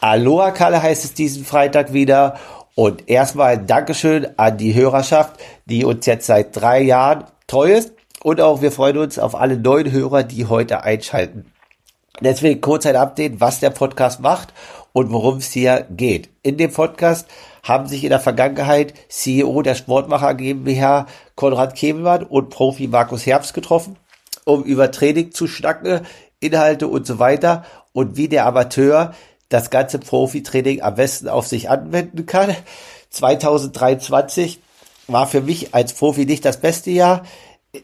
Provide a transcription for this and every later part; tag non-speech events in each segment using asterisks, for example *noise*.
Aloha Kalle heißt es diesen Freitag wieder und erstmal ein Dankeschön an die Hörerschaft, die uns jetzt seit drei Jahren treu ist und auch wir freuen uns auf alle neuen Hörer, die heute einschalten. Deswegen kurz ein Update, was der Podcast macht und worum es hier geht. In dem Podcast haben sich in der Vergangenheit CEO der Sportmacher GmbH Konrad Kemelmann und Profi Markus Herbst getroffen, um über Training zu schnacken, Inhalte und so weiter und wie der Amateur das ganze Profi-Training am besten auf sich anwenden kann. 2023 war für mich als Profi nicht das beste Jahr.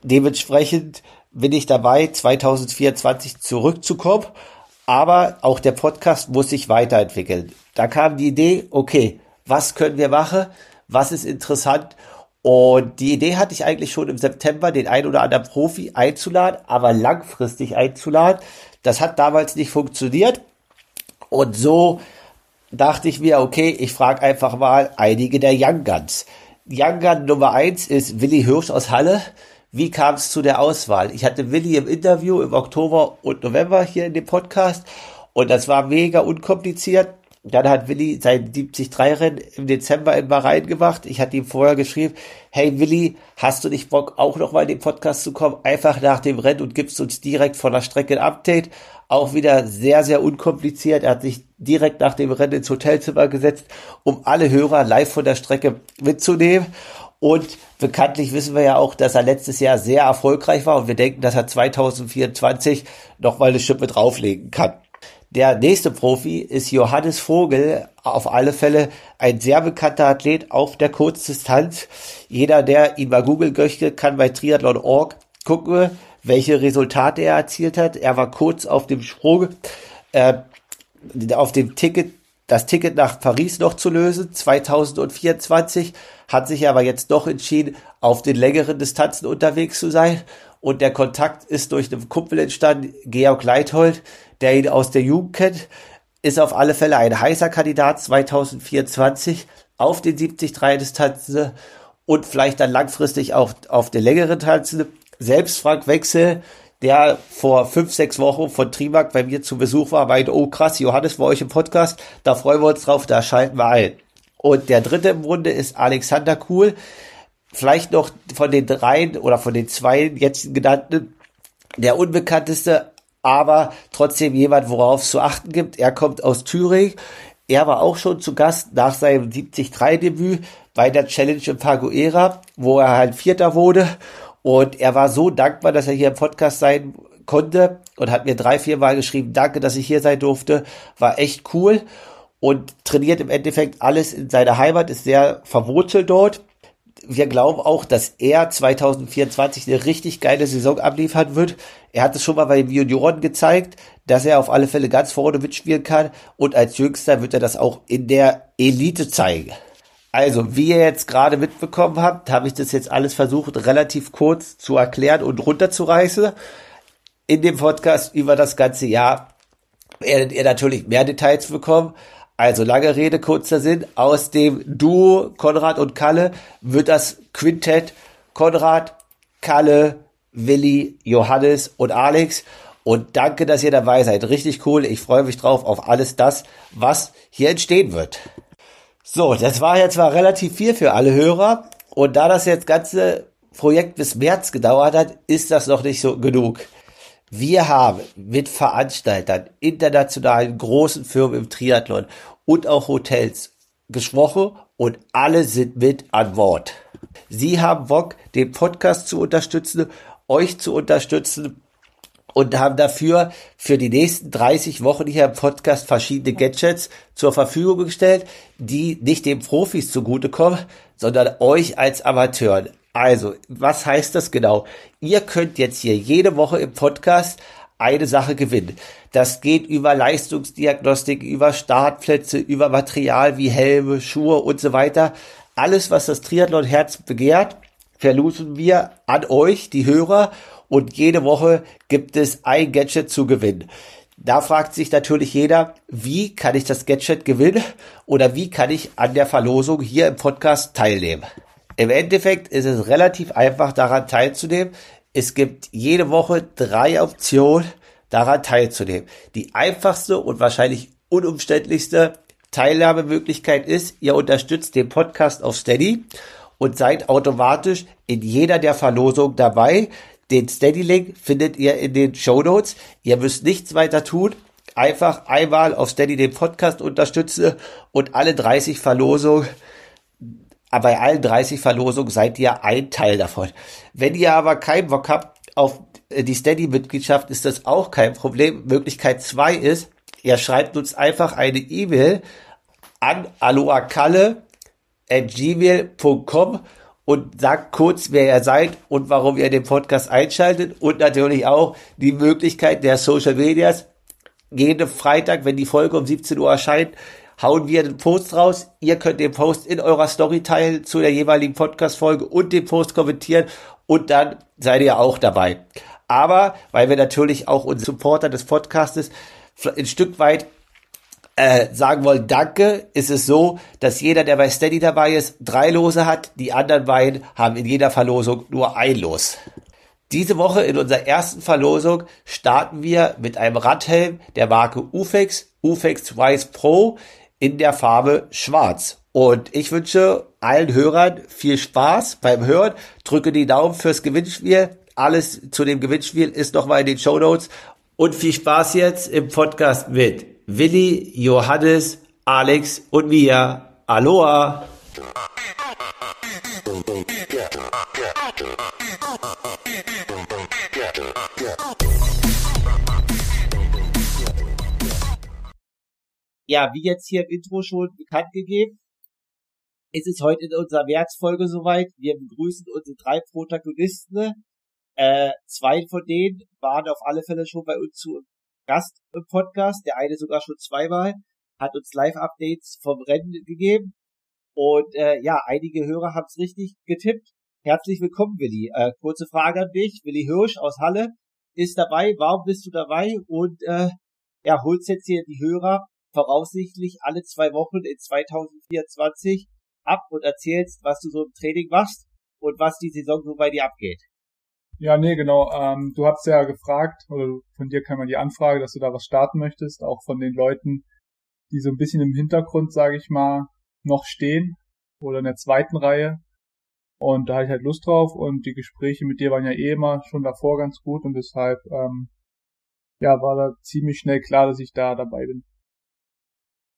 Dementsprechend bin ich dabei, 2024 zurückzukommen. Aber auch der Podcast muss sich weiterentwickeln. Da kam die Idee, okay, was können wir machen? Was ist interessant? Und die Idee hatte ich eigentlich schon im September, den ein oder anderen Profi einzuladen, aber langfristig einzuladen. Das hat damals nicht funktioniert. Und so dachte ich mir, okay, ich frage einfach mal einige der Young Guns. Young Gun Nummer eins ist Willi Hirsch aus Halle. Wie kam es zu der Auswahl? Ich hatte Willi im Interview im Oktober und November hier in dem Podcast und das war mega unkompliziert. Dann hat Willi sein 73-Rennen im Dezember in Bahrain gemacht. Ich hatte ihm vorher geschrieben, hey Willi, hast du nicht Bock, auch nochmal in den Podcast zu kommen? Einfach nach dem Rennen und gibst uns direkt von der Strecke ein Update. Auch wieder sehr, sehr unkompliziert. Er hat sich direkt nach dem Rennen ins Hotelzimmer gesetzt, um alle Hörer live von der Strecke mitzunehmen. Und bekanntlich wissen wir ja auch, dass er letztes Jahr sehr erfolgreich war und wir denken, dass er 2024 nochmal eine Schippe drauflegen kann. Der nächste Profi ist Johannes Vogel, auf alle Fälle ein sehr bekannter Athlet auf der Kurzdistanz. Jeder, der ihn mal googeln möchte, kann bei triathlon.org gucken, welche Resultate er erzielt hat. Er war kurz auf dem Sprung, äh, auf dem Ticket das Ticket nach Paris noch zu lösen, 2024, hat sich aber jetzt doch entschieden, auf den längeren Distanzen unterwegs zu sein. Und der Kontakt ist durch einen Kumpel entstanden, Georg Leithold, der aus der Jugend kennt, ist auf alle Fälle ein heißer Kandidat 2024 auf den 73 Distanzen und vielleicht dann langfristig auch auf den längeren Tanzen. Selbst Frank Wechsel der vor fünf, sechs Wochen von Trimark bei mir zu Besuch war, meinte, oh krass, Johannes bei euch im Podcast, da freuen wir uns drauf, da schalten wir ein. Und der dritte im Bunde ist Alexander Kuhl, vielleicht noch von den dreien oder von den zwei jetzt genannten, der unbekannteste, aber trotzdem jemand, worauf es zu achten gibt. Er kommt aus Thüringen. Er war auch schon zu Gast nach seinem 73-Debüt bei der Challenge in Paguera, wo er halt Vierter wurde und er war so dankbar, dass er hier im Podcast sein konnte und hat mir drei, vier Mal geschrieben, danke, dass ich hier sein durfte. War echt cool und trainiert im Endeffekt alles in seiner Heimat, ist sehr verwurzelt dort. Wir glauben auch, dass er 2024 eine richtig geile Saison abliefern wird. Er hat es schon mal bei den Junioren gezeigt, dass er auf alle Fälle ganz vorne mitspielen kann und als Jüngster wird er das auch in der Elite zeigen. Also, wie ihr jetzt gerade mitbekommen habt, habe ich das jetzt alles versucht, relativ kurz zu erklären und runterzureißen. In dem Podcast über das ganze Jahr werdet ihr natürlich mehr Details bekommen. Also lange Rede, kurzer Sinn. Aus dem Duo Konrad und Kalle wird das Quintett Konrad, Kalle, Willi, Johannes und Alex. Und danke, dass ihr dabei seid. Richtig cool. Ich freue mich drauf auf alles das, was hier entstehen wird. So, das war jetzt zwar relativ viel für alle Hörer und da das jetzt ganze Projekt bis März gedauert hat, ist das noch nicht so genug. Wir haben mit Veranstaltern, internationalen großen Firmen im Triathlon und auch Hotels gesprochen und alle sind mit an Bord. Sie haben Bock, den Podcast zu unterstützen, euch zu unterstützen und haben dafür für die nächsten 30 Wochen hier im Podcast verschiedene Gadgets zur Verfügung gestellt, die nicht den Profis zugutekommen, sondern euch als Amateuren. Also, was heißt das genau? Ihr könnt jetzt hier jede Woche im Podcast eine Sache gewinnen. Das geht über Leistungsdiagnostik, über Startplätze, über Material wie Helme, Schuhe und so weiter. Alles, was das Triathlon-Herz begehrt, verlosen wir an euch, die Hörer, und jede Woche gibt es ein Gadget zu gewinnen. Da fragt sich natürlich jeder, wie kann ich das Gadget gewinnen oder wie kann ich an der Verlosung hier im Podcast teilnehmen? Im Endeffekt ist es relativ einfach daran teilzunehmen. Es gibt jede Woche drei Optionen daran teilzunehmen. Die einfachste und wahrscheinlich unumständlichste Teilnahmemöglichkeit ist, ihr unterstützt den Podcast auf Steady und seid automatisch in jeder der Verlosungen dabei. Den Steady-Link findet ihr in den Show Notes. Ihr müsst nichts weiter tun. Einfach einmal auf Steady den Podcast unterstützen und alle 30 Verlosungen, bei allen 30 Verlosungen seid ihr ein Teil davon. Wenn ihr aber keinen Bock habt auf die Steady-Mitgliedschaft, ist das auch kein Problem. Möglichkeit zwei ist, ihr schreibt uns einfach eine E-Mail an aloakalle at gmail.com und sagt kurz, wer ihr seid und warum ihr den Podcast einschaltet und natürlich auch die Möglichkeit der Social Medias. Jeden Freitag, wenn die Folge um 17 Uhr erscheint, hauen wir den Post raus. Ihr könnt den Post in eurer Story teilen zu der jeweiligen Podcast-Folge und den Post kommentieren und dann seid ihr auch dabei. Aber, weil wir natürlich auch unsere Supporter des Podcastes ein Stück weit äh, sagen wollen, danke, ist es so, dass jeder, der bei Steady dabei ist, drei Lose hat. Die anderen beiden haben in jeder Verlosung nur ein Los. Diese Woche in unserer ersten Verlosung starten wir mit einem Radhelm der Marke Ufex, Ufex Wise Pro in der Farbe Schwarz. Und ich wünsche allen Hörern viel Spaß beim Hören. Drücke die Daumen fürs Gewinnspiel. Alles zu dem Gewinnspiel ist nochmal in den Show Notes. Und viel Spaß jetzt im Podcast mit Willi, Johannes, Alex und mir. Aloha! Ja, wie jetzt hier im Intro schon bekannt gegeben, ist es heute in unserer Märzfolge soweit. Wir begrüßen unsere drei Protagonisten. Äh, zwei von denen waren auf alle Fälle schon bei uns zu Gast im Podcast, der eine sogar schon zweimal, hat uns Live-Updates vom Rennen gegeben. Und äh, ja, einige Hörer haben es richtig getippt. Herzlich willkommen, Willi. Äh, kurze Frage an dich. Willi Hirsch aus Halle ist dabei. Warum bist du dabei? Und äh, ja, holst jetzt hier die Hörer voraussichtlich alle zwei Wochen in 2024 ab und erzählst, was du so im Training machst und was die Saison so bei dir abgeht. Ja, nee, genau. Ähm, du hast ja gefragt, oder von dir kam ja die Anfrage, dass du da was starten möchtest, auch von den Leuten, die so ein bisschen im Hintergrund, sage ich mal, noch stehen oder in der zweiten Reihe. Und da hatte ich halt Lust drauf und die Gespräche mit dir waren ja eh immer schon davor ganz gut und deshalb ähm, ja war da ziemlich schnell klar, dass ich da dabei bin.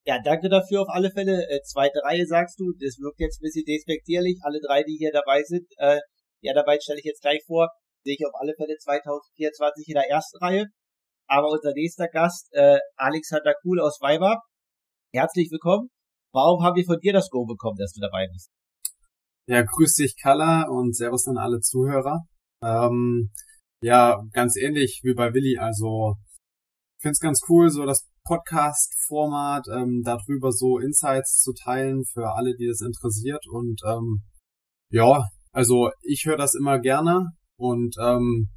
Ja, danke dafür auf alle Fälle. Äh, zweite Reihe sagst du, das wirkt jetzt ein bisschen despektierlich. Alle drei, die hier dabei sind, äh, ja, dabei stelle ich jetzt gleich vor sehe ich auf alle Fälle 2024 in der ersten Reihe. Aber unser nächster Gast, äh, Alexander Kuhl aus Weimar, herzlich willkommen. Warum haben wir von dir das Go bekommen, dass du dabei bist? Ja, grüß dich, Kalla, und Servus an alle Zuhörer. Ähm, ja, ganz ähnlich wie bei Willi. Also, ich finde es ganz cool, so das Podcast-Format, ähm, darüber so Insights zu teilen für alle, die das interessiert. Und ähm, ja, also ich höre das immer gerne. Und ähm,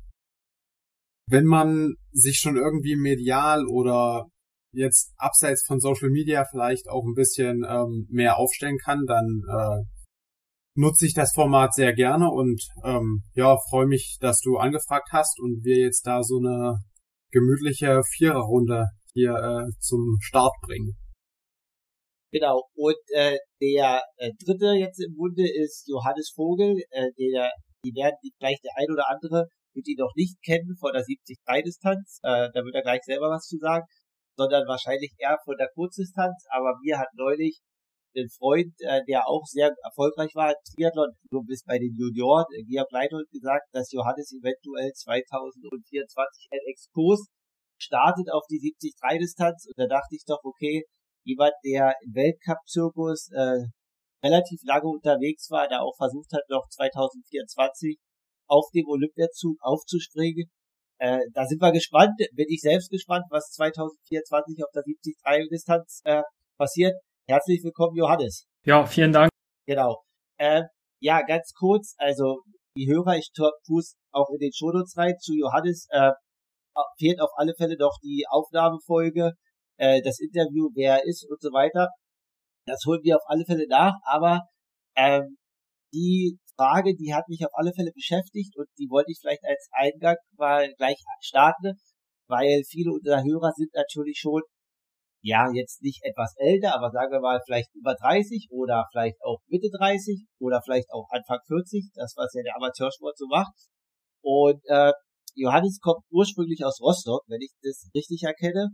wenn man sich schon irgendwie medial oder jetzt abseits von Social Media vielleicht auch ein bisschen ähm, mehr aufstellen kann, dann äh, nutze ich das Format sehr gerne und ähm, ja, freue mich, dass du angefragt hast und wir jetzt da so eine gemütliche Viererrunde hier äh, zum Start bringen. Genau, und äh, der äh, dritte jetzt im Bunde ist Johannes Vogel, äh, der die werden vielleicht der ein oder andere wird ihn noch nicht kennen von der 70-3-Distanz, äh, da wird er gleich selber was zu sagen, sondern wahrscheinlich eher von der Kurzdistanz, aber mir hat neulich ein Freund, äh, der auch sehr erfolgreich war, Triathlon, du bist bei den Junioren, äh, Georg Leithold gesagt, dass Johannes eventuell 2024 ein Exkurs startet auf die 70-3-Distanz und da dachte ich doch, okay, jemand, der im Weltcup-Zirkus äh, relativ lange unterwegs war, der auch versucht hat, noch 2024 auf dem Olympiazug aufzuspringen. Äh, da sind wir gespannt, bin ich selbst gespannt, was 2024 auf der 73-Distanz äh, passiert. Herzlich willkommen, Johannes. Ja, vielen Dank. Genau. Äh, ja, ganz kurz, also die Hörer, ich tue auch in den Shownotes rein zu Johannes. Äh, fehlt auf alle Fälle doch die Aufnahmefolge, äh, das Interview, wer er ist und so weiter. Das holen wir auf alle Fälle nach, aber ähm, die Frage, die hat mich auf alle Fälle beschäftigt und die wollte ich vielleicht als Eingang mal gleich starten, weil viele unserer Hörer sind natürlich schon, ja, jetzt nicht etwas älter, aber sagen wir mal vielleicht über 30 oder vielleicht auch Mitte 30 oder vielleicht auch Anfang 40, das was ja der Amateursport so macht. Und äh, Johannes kommt ursprünglich aus Rostock, wenn ich das richtig erkenne.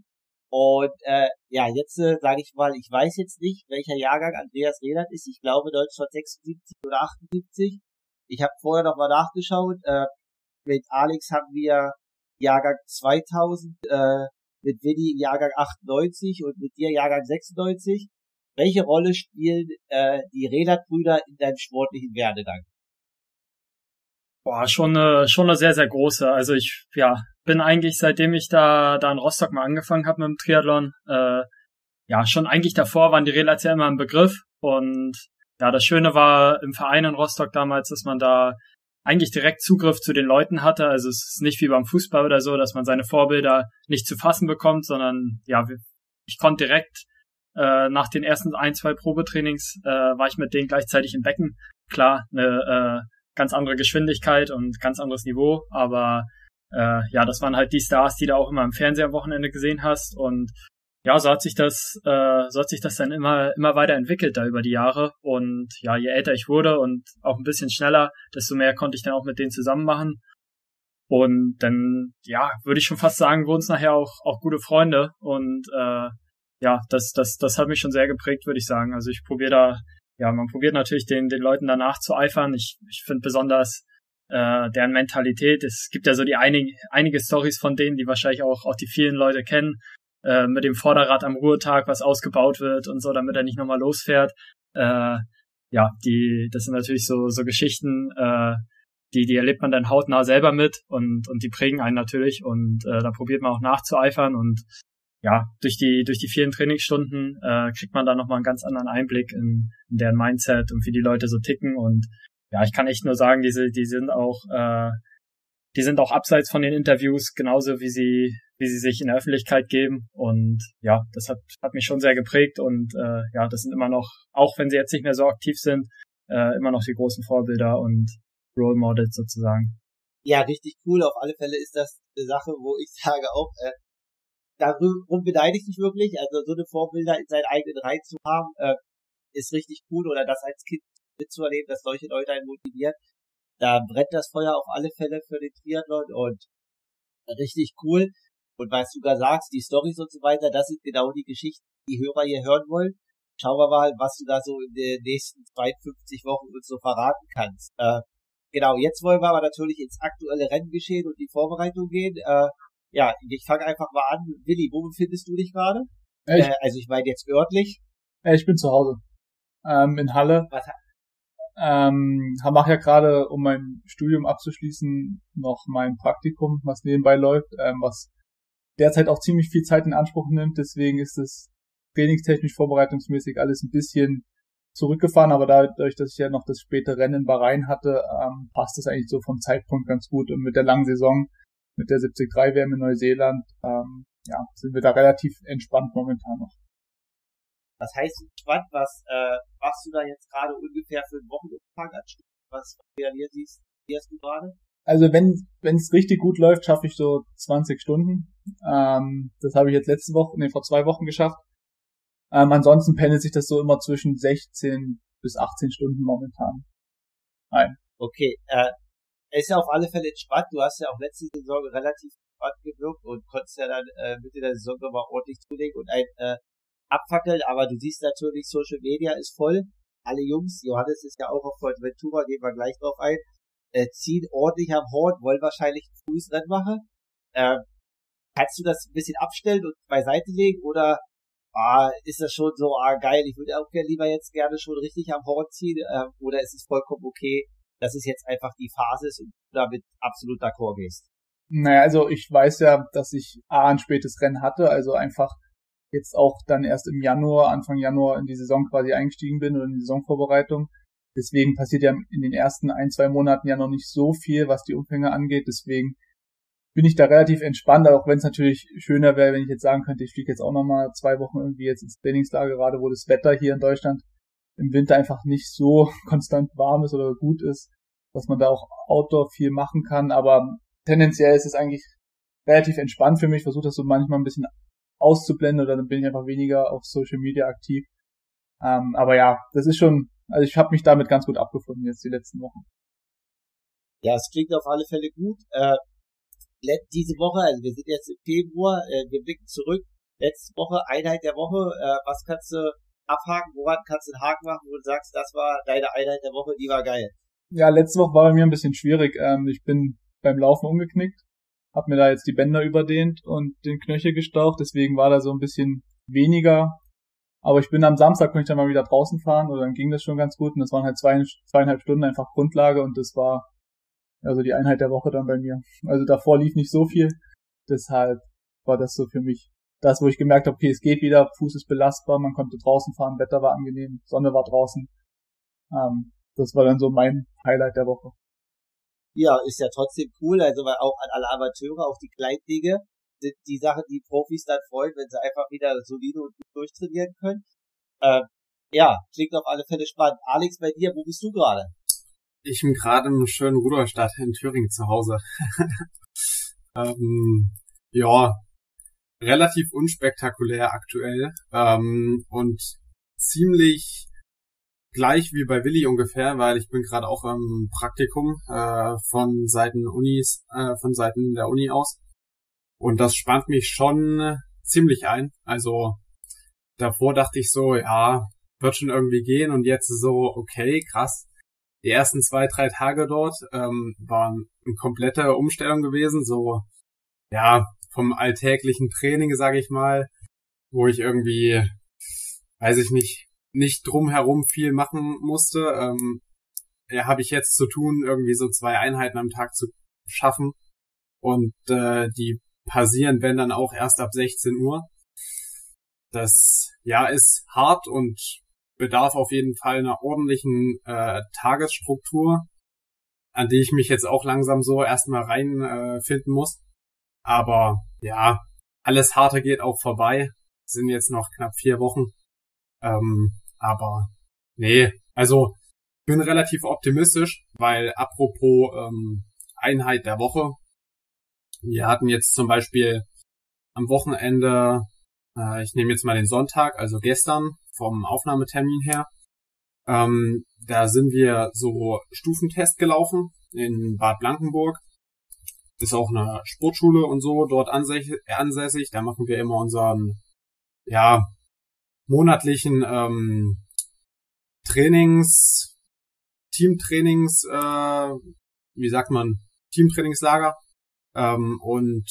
Und äh, ja, jetzt äh, sage ich mal, ich weiß jetzt nicht, welcher Jahrgang Andreas Rehlert ist. Ich glaube 1976 oder 78. Ich habe vorher noch mal nachgeschaut. Äh, mit Alex haben wir Jahrgang 2000, äh, mit Willi Jahrgang 98 und mit dir Jahrgang 96. Welche Rolle spielen äh, die Rehlert-Brüder in deinem sportlichen Werdegang? Boah, schon eine, schon eine sehr, sehr große. Also ich, ja, bin eigentlich, seitdem ich da, da in Rostock mal angefangen habe mit dem Triathlon, äh, ja, schon eigentlich davor waren die Relats ja immer im Begriff. Und ja, das Schöne war im Verein in Rostock damals, dass man da eigentlich direkt Zugriff zu den Leuten hatte. Also es ist nicht wie beim Fußball oder so, dass man seine Vorbilder nicht zu fassen bekommt, sondern ja, ich konnte direkt äh, nach den ersten ein, zwei Probetrainings äh, war ich mit denen gleichzeitig im Becken. Klar, eine äh, ganz andere Geschwindigkeit und ganz anderes Niveau, aber äh, ja, das waren halt die Stars, die du auch immer im Fernseher am Wochenende gesehen hast und ja, so hat sich das, äh, so hat sich das dann immer, immer weiter entwickelt da über die Jahre. Und ja, je älter ich wurde und auch ein bisschen schneller, desto mehr konnte ich dann auch mit denen zusammen machen. Und dann, ja, würde ich schon fast sagen, wurden es nachher auch, auch gute Freunde. Und äh, ja, das, das, das hat mich schon sehr geprägt, würde ich sagen. Also ich probiere da, ja, man probiert natürlich den, den Leuten danach zu eifern. Ich, ich finde besonders äh, deren Mentalität. Es gibt ja so die einig, einige Stories von denen, die wahrscheinlich auch, auch die vielen Leute kennen, äh, mit dem Vorderrad am Ruhetag, was ausgebaut wird und so, damit er nicht nochmal losfährt. Äh, ja, die, das sind natürlich so, so Geschichten, äh, die, die erlebt man dann hautnah selber mit und, und die prägen einen natürlich und äh, da probiert man auch nachzueifern und ja, durch die, durch die vielen Trainingsstunden äh, kriegt man da nochmal einen ganz anderen Einblick in, in deren Mindset und wie die Leute so ticken und ja, ich kann echt nur sagen, diese, die sind auch, äh, die sind auch abseits von den Interviews genauso wie sie, wie sie sich in der Öffentlichkeit geben. Und ja, das hat, hat mich schon sehr geprägt und äh, ja, das sind immer noch, auch wenn sie jetzt nicht mehr so aktiv sind, äh, immer noch die großen Vorbilder und Role Models sozusagen. Ja, richtig cool. Auf alle Fälle ist das eine Sache, wo ich *laughs* sage auch, äh, darum beneide ich mich wirklich. Also so eine Vorbilder in seinen eigenen Reihen zu haben, äh, ist richtig cool oder das als Kind mitzuerleben, dass solche Leute einen motivieren. Da brennt das Feuer auf alle Fälle für den Triathlon und richtig cool. Und was du da sagst, die Stories und so weiter, das sind genau die Geschichten, die Hörer hier hören wollen. Schauen wir mal, was du da so in den nächsten 52 Wochen uns so verraten kannst. Äh, genau, jetzt wollen wir aber natürlich ins aktuelle Renngeschehen und die Vorbereitung gehen. Äh, ja, ich fange einfach mal an. Willi, wo befindest du dich gerade? Äh, also ich meine jetzt örtlich. ich bin zu Hause. Ähm, in Halle. Was, ähm, mache ja gerade, um mein Studium abzuschließen, noch mein Praktikum, was nebenbei läuft, ähm, was derzeit auch ziemlich viel Zeit in Anspruch nimmt. Deswegen ist es trainingstechnisch, vorbereitungsmäßig alles ein bisschen zurückgefahren, aber dadurch, dass ich ja noch das späte Rennen in Bahrain hatte, ähm, passt es eigentlich so vom Zeitpunkt ganz gut. Und mit der langen Saison, mit der 73-WM in Neuseeland, ähm, ja, sind wir da relativ entspannt momentan noch. Was heißt entspannt? Was äh, machst du da jetzt gerade ungefähr für einen Wochenumfang an? Was realisierst du gerade? Also wenn wenn es richtig gut läuft, schaffe ich so 20 Stunden. Ähm, das habe ich jetzt letzte Woche, nee, vor zwei Wochen geschafft. Ähm, ansonsten pendelt sich das so immer zwischen 16 bis 18 Stunden momentan ein. Okay, äh, ist ja auf alle Fälle entspannt. Du hast ja auch letzte Saison relativ entspannt gewirkt und konntest ja dann äh, Mitte der Saison nochmal ordentlich zulegen und ein äh, abfackeln, aber du siehst natürlich, Social Media ist voll. Alle Jungs, Johannes ist ja auch auf Fuerteventura, gehen wir gleich drauf ein, äh, ziehen ordentlich am Horn, wollen wahrscheinlich ein frühes Rennen machen. Ähm, kannst du das ein bisschen abstellen und beiseite legen oder ah, ist das schon so, ah geil, ich würde auch gerne lieber jetzt gerne schon richtig am Horn ziehen äh, oder ist es vollkommen okay, dass es jetzt einfach die Phase ist und du damit absolut d'accord gehst? Naja, also ich weiß ja, dass ich A ein spätes Rennen hatte, also einfach jetzt auch dann erst im Januar, Anfang Januar in die Saison quasi eingestiegen bin oder in die Saisonvorbereitung. Deswegen passiert ja in den ersten ein, zwei Monaten ja noch nicht so viel, was die Umfänge angeht. Deswegen bin ich da relativ entspannt, auch wenn es natürlich schöner wäre, wenn ich jetzt sagen könnte, ich fliege jetzt auch nochmal zwei Wochen irgendwie jetzt ins Trainingslager, gerade wo das Wetter hier in Deutschland im Winter einfach nicht so *laughs* konstant warm ist oder gut ist, dass man da auch Outdoor viel machen kann. Aber tendenziell ist es eigentlich relativ entspannt für mich. Versuche das so manchmal ein bisschen auszublenden oder dann bin ich einfach weniger auf Social Media aktiv. Ähm, aber ja, das ist schon, also ich habe mich damit ganz gut abgefunden jetzt die letzten Wochen. Ja, es klingt auf alle Fälle gut. Äh, diese Woche, also wir sind jetzt im Februar, äh, wir blicken zurück. Letzte Woche, Einheit der Woche, äh, was kannst du abhaken, woran kannst du einen Haken machen, wo du sagst, das war deine Einheit der Woche, die war geil? Ja, letzte Woche war bei mir ein bisschen schwierig. Ähm, ich bin beim Laufen umgeknickt, hab mir da jetzt die Bänder überdehnt und den Knöchel gestaucht, deswegen war da so ein bisschen weniger. Aber ich bin am Samstag, konnte ich dann mal wieder draußen fahren oder dann ging das schon ganz gut und das waren halt zwei, zweieinhalb Stunden einfach Grundlage und das war also die Einheit der Woche dann bei mir. Also davor lief nicht so viel, deshalb war das so für mich das, wo ich gemerkt habe, okay, es geht wieder, Fuß ist belastbar, man konnte draußen fahren, Wetter war angenehm, Sonne war draußen. Ähm, das war dann so mein Highlight der Woche. Ja, ist ja trotzdem cool, also weil auch an alle Amateure, auch die Kleinlinge, sind die Sachen, die Profis dann freuen, wenn sie einfach wieder solide und gut durchtrainieren können. Äh, ja, klingt auf alle Fälle spannend. Alex, bei dir, wo bist du gerade? Ich bin gerade im schönen Rudolstadt in Thüringen zu Hause. *laughs* ähm, ja, relativ unspektakulär aktuell ähm, und ziemlich gleich wie bei Willi ungefähr, weil ich bin gerade auch im Praktikum äh, von Seiten Unis, äh, von Seiten der Uni aus. Und das spannt mich schon ziemlich ein. Also davor dachte ich so, ja, wird schon irgendwie gehen und jetzt so, okay, krass. Die ersten zwei, drei Tage dort ähm, waren eine komplette Umstellung gewesen, so ja, vom alltäglichen Training, sage ich mal, wo ich irgendwie, weiß ich nicht, nicht drumherum viel machen musste. Ähm, ja, habe ich jetzt zu tun, irgendwie so zwei Einheiten am Tag zu schaffen. Und äh, die passieren, wenn dann auch erst ab 16 Uhr. Das ja ist hart und bedarf auf jeden Fall einer ordentlichen äh, Tagesstruktur, an die ich mich jetzt auch langsam so erstmal reinfinden äh, muss. Aber ja, alles Harte geht auch vorbei. Sind jetzt noch knapp vier Wochen. Ähm, aber nee, also bin relativ optimistisch, weil apropos ähm, Einheit der Woche, wir hatten jetzt zum Beispiel am Wochenende, äh, ich nehme jetzt mal den Sonntag, also gestern vom Aufnahmetermin her, ähm, da sind wir so Stufentest gelaufen in Bad Blankenburg. Ist auch eine Sportschule und so dort ansässig. Da machen wir immer unseren, ja, monatlichen ähm, Trainings, Teamtrainings, äh, wie sagt man, Teamtrainingslager. Ähm, und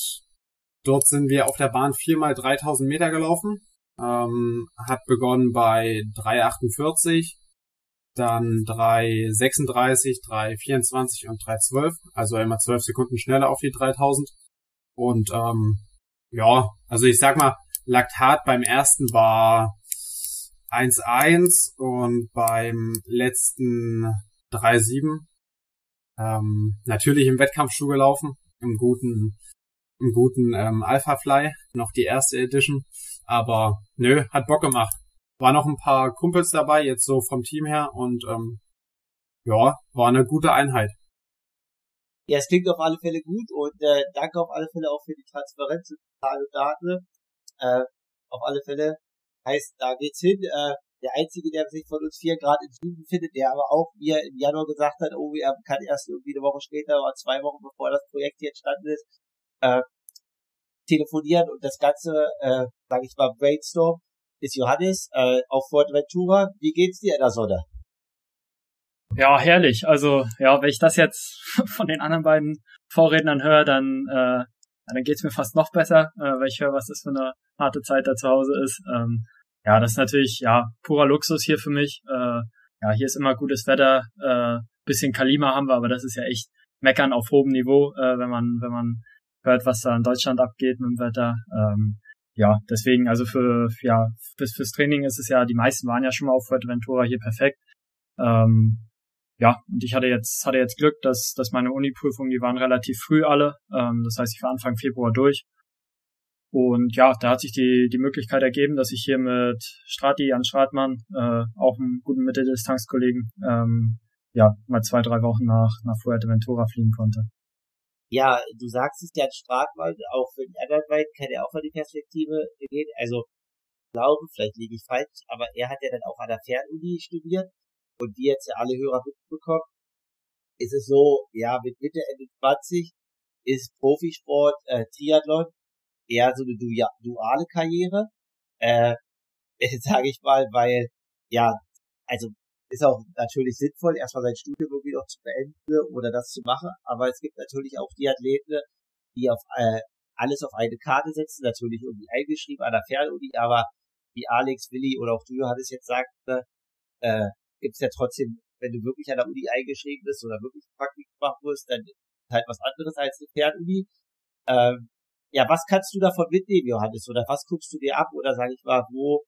dort sind wir auf der Bahn viermal 3000 Meter gelaufen. Ähm, hat begonnen bei 348, dann 336, 324 und 312, also immer 12 Sekunden schneller auf die 3000. Und ähm, ja, also ich sag mal, Laktat beim ersten war 1-1 und beim letzten 3-7 ähm, natürlich im Wettkampfschuh gelaufen, im guten, im guten ähm, Alpha Fly, noch die erste Edition, aber nö, hat Bock gemacht. War noch ein paar Kumpels dabei, jetzt so vom Team her und ähm, ja, war eine gute Einheit. Ja, es klingt auf alle Fälle gut und äh, danke auf alle Fälle auch für die Transparenz und Tage Daten. Äh, auf alle Fälle Heißt, da geht's hin. Äh, der Einzige, der sich von uns vier Grad im Süden findet, der aber auch mir im Januar gesagt hat, oh, er kann erst irgendwie eine Woche später oder zwei Wochen bevor das Projekt hier entstanden ist, äh, telefonieren und das Ganze, äh, sage ich mal, Brainstorm, ist Johannes äh, auf Fuerteventura. Wie geht's dir in der Sonne? Ja, herrlich. Also, ja, wenn ich das jetzt *laughs* von den anderen beiden Vorrednern höre, dann äh, dann geht's mir fast noch besser, äh, weil ich höre, was das für eine harte Zeit da zu Hause ist. Ähm, ja, das ist natürlich ja purer Luxus hier für mich. Äh, ja, hier ist immer gutes Wetter, äh, bisschen Kalima haben wir, aber das ist ja echt meckern auf hohem Niveau, äh, wenn man wenn man hört, was da in Deutschland abgeht mit dem Wetter. Ähm, ja, deswegen, also für, ja, fürs, fürs Training ist es ja, die meisten waren ja schon mal auf Fuerteventura hier perfekt. Ähm, ja, und ich hatte jetzt, hatte jetzt Glück, dass, dass meine Uni-Prüfungen, die waren relativ früh alle. Ähm, das heißt, ich war Anfang Februar durch. Und ja, da hat sich die, die Möglichkeit ergeben, dass ich hier mit Strati, Jan Stratmann, äh, auch einen guten Mitteldistanzkollegen, ähm, ja, mal zwei, drei Wochen nach, nach Fuerteventura fliegen konnte. Ja, du sagst es, Jan Stratmann, auch für den Anderweit kann er auch mal die Perspektive gehen. Also, glaube, vielleicht liege ich falsch, aber er hat ja dann auch an der Fernuni studiert. Und wie jetzt ja alle Hörer mitbekommen, ist es so, ja, mit Mitte, Ende 20 ist Profisport, äh, Triathlon eher so eine duale Karriere, äh, *laughs* sage ich mal, weil, ja, also ist auch natürlich sinnvoll, erstmal sein Studium irgendwie noch zu beenden oder das zu machen, aber es gibt natürlich auch die Athleten, die auf äh, alles auf eine Karte setzen, natürlich irgendwie eingeschrieben an der Fernuni, aber wie Alex, Willi oder auch du Johannes jetzt sagte, äh, gibt es ja trotzdem, wenn du wirklich an der Uni eingeschrieben bist oder wirklich Praktikum machen musst, dann halt was anderes als eine Fernuni. Ähm, ja, was kannst du davon mitnehmen, Johannes? Oder was guckst du dir ab? Oder sag ich mal, wo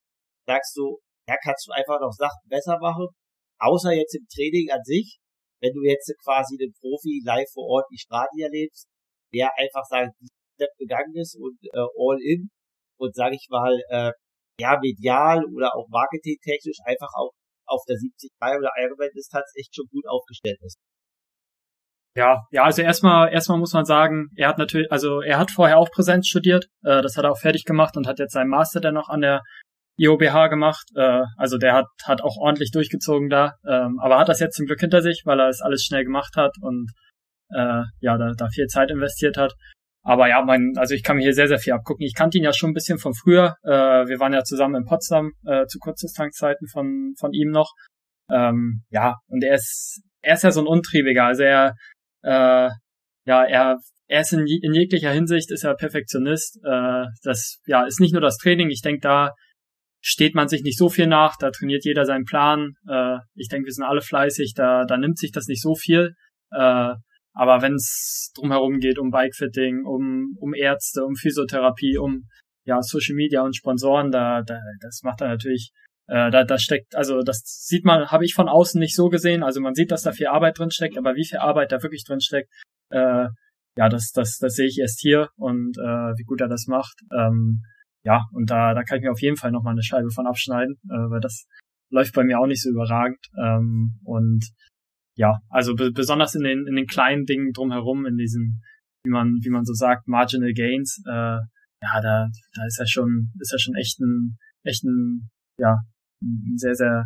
sagst du, ja, kannst du einfach noch Sachen besser machen? Außer jetzt im Training an sich, wenn du jetzt quasi den Profi live vor Ort die Stradi erlebst, der einfach sagt, Step gegangen ist und äh, all in und sag ich mal, äh, ja, medial oder auch marketingtechnisch einfach auch auf der 73 oder Ironman-Distanz echt schon gut aufgestellt ist. Ja, ja, also erstmal, erstmal muss man sagen, er hat natürlich, also er hat vorher auch Präsenz studiert, äh, das hat er auch fertig gemacht und hat jetzt seinen Master dann noch an der IOBH gemacht. Äh, also der hat, hat auch ordentlich durchgezogen da, ähm, aber hat das jetzt zum Glück hinter sich, weil er es alles schnell gemacht hat und äh, ja, da, da viel Zeit investiert hat. Aber ja, mein, also ich kann mir hier sehr, sehr viel abgucken. Ich kannte ihn ja schon ein bisschen von früher. Äh, wir waren ja zusammen in Potsdam äh, zu Kurzdistanzzeiten von, von ihm noch. Ähm, ja, und er ist, er ist ja so ein Untriebiger. Also er, äh, ja, er, er ist in, in jeglicher Hinsicht ist er Perfektionist. Äh, das ja ist nicht nur das Training. Ich denke, da steht man sich nicht so viel nach. Da trainiert jeder seinen Plan. Äh, ich denke, wir sind alle fleißig. Da, da nimmt sich das nicht so viel. Äh, aber wenn es drumherum geht, um Bikefitting, um, um Ärzte, um Physiotherapie, um ja, Social Media und Sponsoren, da, da das macht er natürlich äh, da, da steckt, also das sieht man, habe ich von außen nicht so gesehen. Also man sieht, dass da viel Arbeit drin steckt, aber wie viel Arbeit da wirklich drin steckt, äh, ja, das, das, das sehe ich erst hier und äh, wie gut er das macht. Ähm, ja, und da, da kann ich mir auf jeden Fall noch mal eine Scheibe von abschneiden, äh, weil das läuft bei mir auch nicht so überragend. Ähm, und ja, also besonders in den, in den kleinen Dingen drumherum, in diesen, wie man, wie man so sagt, Marginal Gains, äh, ja, da, da ist er schon, ist er schon echt ein, echt ein, ja, ein sehr, sehr,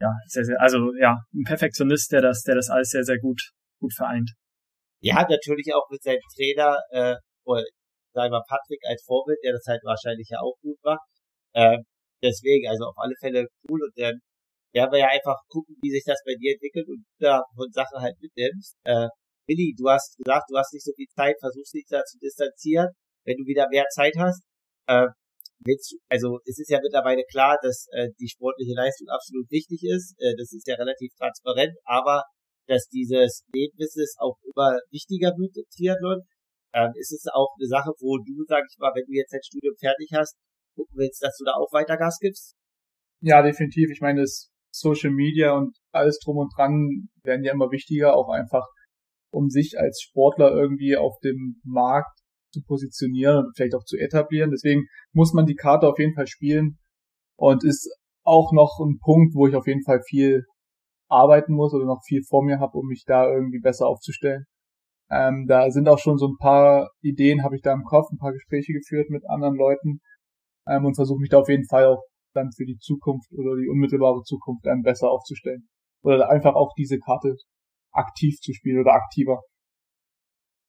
ja, sehr, sehr, also ja, ein Perfektionist, der das, der das alles sehr, sehr gut, gut vereint. Ja, natürlich auch mit seinem Trainer, äh, sagen wir Patrick als Vorbild, der das halt wahrscheinlich ja auch gut macht. Äh, deswegen, also auf alle Fälle cool und dann werden wir ja einfach gucken, wie sich das bei dir entwickelt und da von Sachen halt mitnimmst. Äh, Willi, du hast gesagt, du hast nicht so viel Zeit, versuchst dich da zu distanzieren. Wenn du wieder mehr Zeit hast, äh, willst du, also es ist ja mittlerweile klar, dass äh, die sportliche Leistung absolut wichtig ist. Äh, das ist ja relativ transparent, aber dass dieses Nebenbusiness auch immer wichtiger wird im Triathlon, ähm, ist es auch eine Sache, wo du, sag ich mal, wenn du jetzt dein Studium fertig hast, gucken willst, dass du da auch weiter Gas gibst? Ja, definitiv. Ich meine, das Social Media und alles drum und dran werden ja immer wichtiger, auch einfach um sich als Sportler irgendwie auf dem Markt zu positionieren und vielleicht auch zu etablieren. Deswegen muss man die Karte auf jeden Fall spielen und ist auch noch ein Punkt, wo ich auf jeden Fall viel arbeiten muss oder noch viel vor mir habe, um mich da irgendwie besser aufzustellen. Ähm, da sind auch schon so ein paar Ideen, habe ich da im Kopf, ein paar Gespräche geführt mit anderen Leuten ähm, und versuche mich da auf jeden Fall auch dann für die Zukunft oder die unmittelbare Zukunft dann besser aufzustellen. Oder einfach auch diese Karte aktiv zu spielen oder aktiver.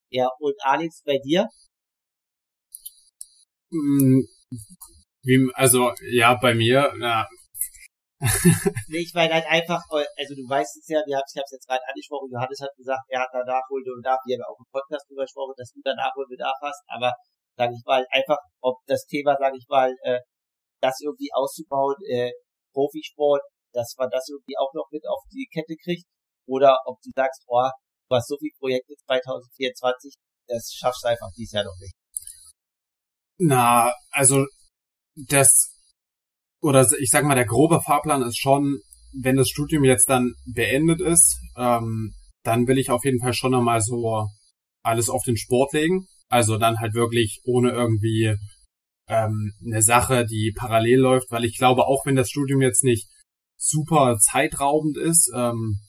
Ja, und Alex, bei dir? Hm, wie, also, ja, bei mir, na. Nee, ich meine halt einfach, also du weißt es ja, wir haben, ich habe es jetzt gerade angesprochen, Johannes hat gesagt, er hat da Nachholbedarf, wir haben auch im Podcast drüber gesprochen, dass du da Nachholbedarf hast, aber sage ich mal, einfach, ob das Thema, sage ich mal, äh, das irgendwie auszubauen, äh, Profisport, dass man das irgendwie auch noch mit auf die Kette kriegt, oder ob du sagst, oh, du hast so viele Projekte 2024, das schaffst du einfach dieses Jahr noch nicht. Na, also das oder ich sag mal, der grobe Fahrplan ist schon wenn das Studium jetzt dann beendet ist, ähm, dann will ich auf jeden Fall schon nochmal so alles auf den Sport legen. Also dann halt wirklich ohne irgendwie ähm, eine Sache, die parallel läuft, weil ich glaube, auch wenn das Studium jetzt nicht super zeitraubend ist, ähm,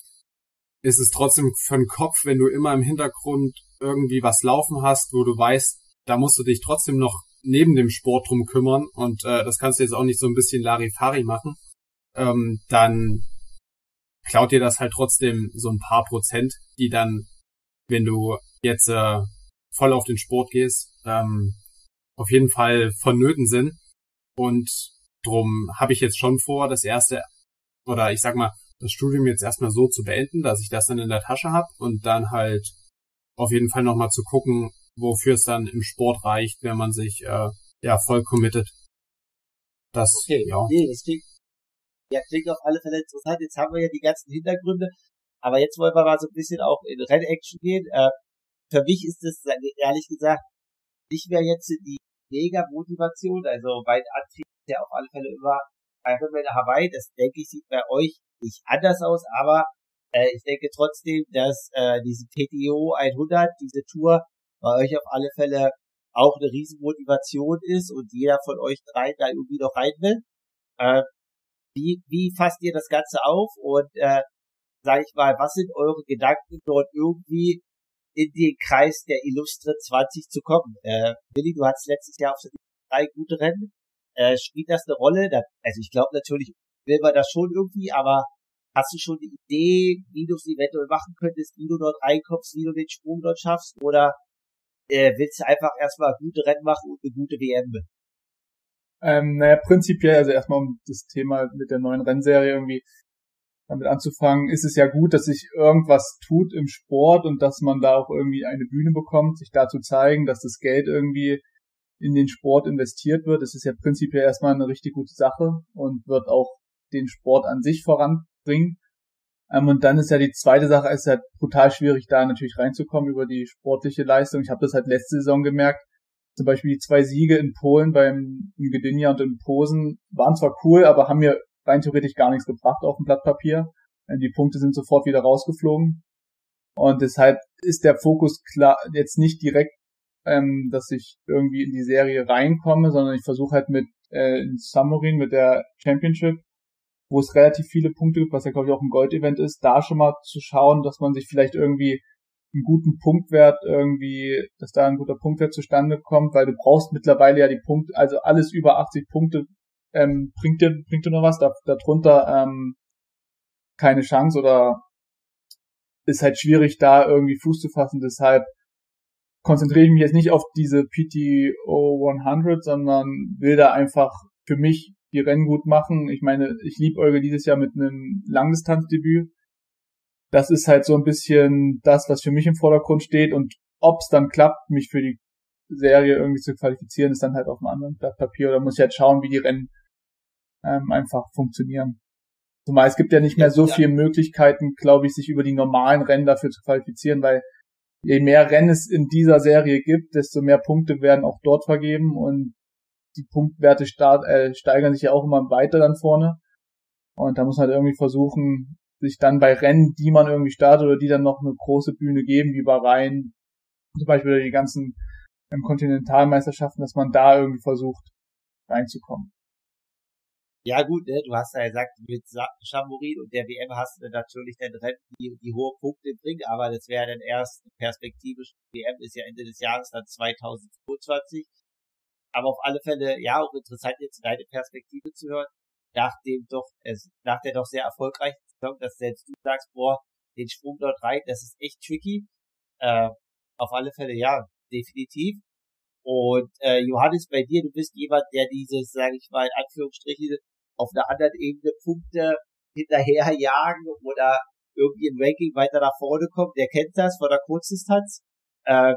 ist es trotzdem für den Kopf, wenn du immer im Hintergrund irgendwie was laufen hast, wo du weißt, da musst du dich trotzdem noch neben dem Sport drum kümmern und äh, das kannst du jetzt auch nicht so ein bisschen Larifari machen, ähm, dann klaut dir das halt trotzdem so ein paar Prozent, die dann, wenn du jetzt äh, voll auf den Sport gehst, ähm, auf jeden Fall vonnöten sind. Und drum habe ich jetzt schon vor, das erste, oder ich sag mal, das Studium jetzt erstmal so zu beenden, dass ich das dann in der Tasche habe und dann halt auf jeden Fall nochmal zu gucken, wofür es dann im Sport reicht, wenn man sich äh, ja voll committet. Das, okay, ja. Nee, das klingt, ja, klingt auf alle Fälle interessant. Jetzt haben wir ja die ganzen Hintergründe, aber jetzt wollen wir mal so ein bisschen auch in Rennaction gehen. Äh, für mich ist das ehrlich gesagt nicht mehr jetzt die mega Motivation, also mein Antrieb ist ja auf alle Fälle immer Ironman Hawaii, das denke ich sieht bei euch nicht anders aus, aber äh, ich denke trotzdem, dass äh, diese PTO 100, diese Tour bei euch auf alle Fälle auch eine Riesenmotivation ist und jeder von euch drei da irgendwie noch rein will. Äh, wie, wie fasst ihr das Ganze auf und äh, sage ich mal, was sind eure Gedanken dort irgendwie in den Kreis der Illustre 20 zu kommen? Äh, Willi, du hattest letztes Jahr auf drei gute Rennen. Äh, spielt das eine Rolle? Da, also ich glaube natürlich will man das schon irgendwie, aber hast du schon eine Idee, wie du es eventuell machen könntest, wie du dort reinkommst, wie du den Sprung dort schaffst? Oder äh, willst du einfach erstmal gute Rennen machen und eine gute WM? Ähm, naja, prinzipiell, also erstmal um das Thema mit der neuen Rennserie irgendwie damit anzufangen, ist es ja gut, dass sich irgendwas tut im Sport und dass man da auch irgendwie eine Bühne bekommt, sich da zu zeigen, dass das Geld irgendwie in den Sport investiert wird. Das ist ja prinzipiell erstmal eine richtig gute Sache und wird auch den Sport an sich voranbringen. Ähm, und dann ist ja die zweite Sache, ist halt brutal schwierig, da natürlich reinzukommen über die sportliche Leistung. Ich habe das halt letzte Saison gemerkt. Zum Beispiel die zwei Siege in Polen beim Gdynia und in Posen waren zwar cool, aber haben mir rein theoretisch gar nichts gebracht auf dem Blatt Papier. Ähm, die Punkte sind sofort wieder rausgeflogen. Und deshalb ist der Fokus klar jetzt nicht direkt, ähm, dass ich irgendwie in die Serie reinkomme, sondern ich versuche halt mit äh, in Samurin mit der Championship wo es relativ viele Punkte gibt, was ja glaube ich auch ein Gold-Event ist, da schon mal zu schauen, dass man sich vielleicht irgendwie einen guten Punktwert irgendwie, dass da ein guter Punktwert zustande kommt, weil du brauchst mittlerweile ja die Punkte, also alles über 80 Punkte ähm, bringt dir bringt dir noch was, da, darunter ähm, keine Chance oder ist halt schwierig da irgendwie Fuß zu fassen, deshalb konzentriere ich mich jetzt nicht auf diese PTO 100, sondern will da einfach für mich die Rennen gut machen. Ich meine, ich liebe Euge dieses Jahr mit einem Langdistanzdebüt. Das ist halt so ein bisschen das, was für mich im Vordergrund steht und ob es dann klappt, mich für die Serie irgendwie zu qualifizieren, ist dann halt auf einem anderen Blatt Papier. Oder muss ich halt schauen, wie die Rennen ähm, einfach funktionieren. Zumal es gibt ja nicht mehr so ja. viele Möglichkeiten, glaube ich, sich über die normalen Rennen dafür zu qualifizieren, weil je mehr Rennen es in dieser Serie gibt, desto mehr Punkte werden auch dort vergeben und die Punktwerte start, äh, steigern sich ja auch immer weiter dann vorne. Und da muss man halt irgendwie versuchen, sich dann bei Rennen, die man irgendwie startet oder die dann noch eine große Bühne geben, wie Bahrain, zum Beispiel die ganzen ähm, Kontinentalmeisterschaften, dass man da irgendwie versucht reinzukommen. Ja gut, ne, du hast ja gesagt, mit Chamorin und der WM hast du natürlich dann Rennen, die, die hohe Punkte bringen, aber das wäre dann erst perspektivisch. WM ist ja Ende des Jahres dann 2022 aber auf alle Fälle, ja, auch interessant jetzt deine Perspektive zu hören, nach dem doch, es, nach der doch sehr erfolgreichen Saison, dass selbst du sagst, boah, den Sprung dort rein, das ist echt tricky. Äh, auf alle Fälle, ja, definitiv. Und äh, Johannes, bei dir, du bist jemand, der dieses, sage ich mal, in Anführungsstrichen, auf einer anderen Ebene Punkte hinterherjagen oder irgendwie im Ranking weiter nach vorne kommt, der kennt das von der Kurzdistanz. Äh,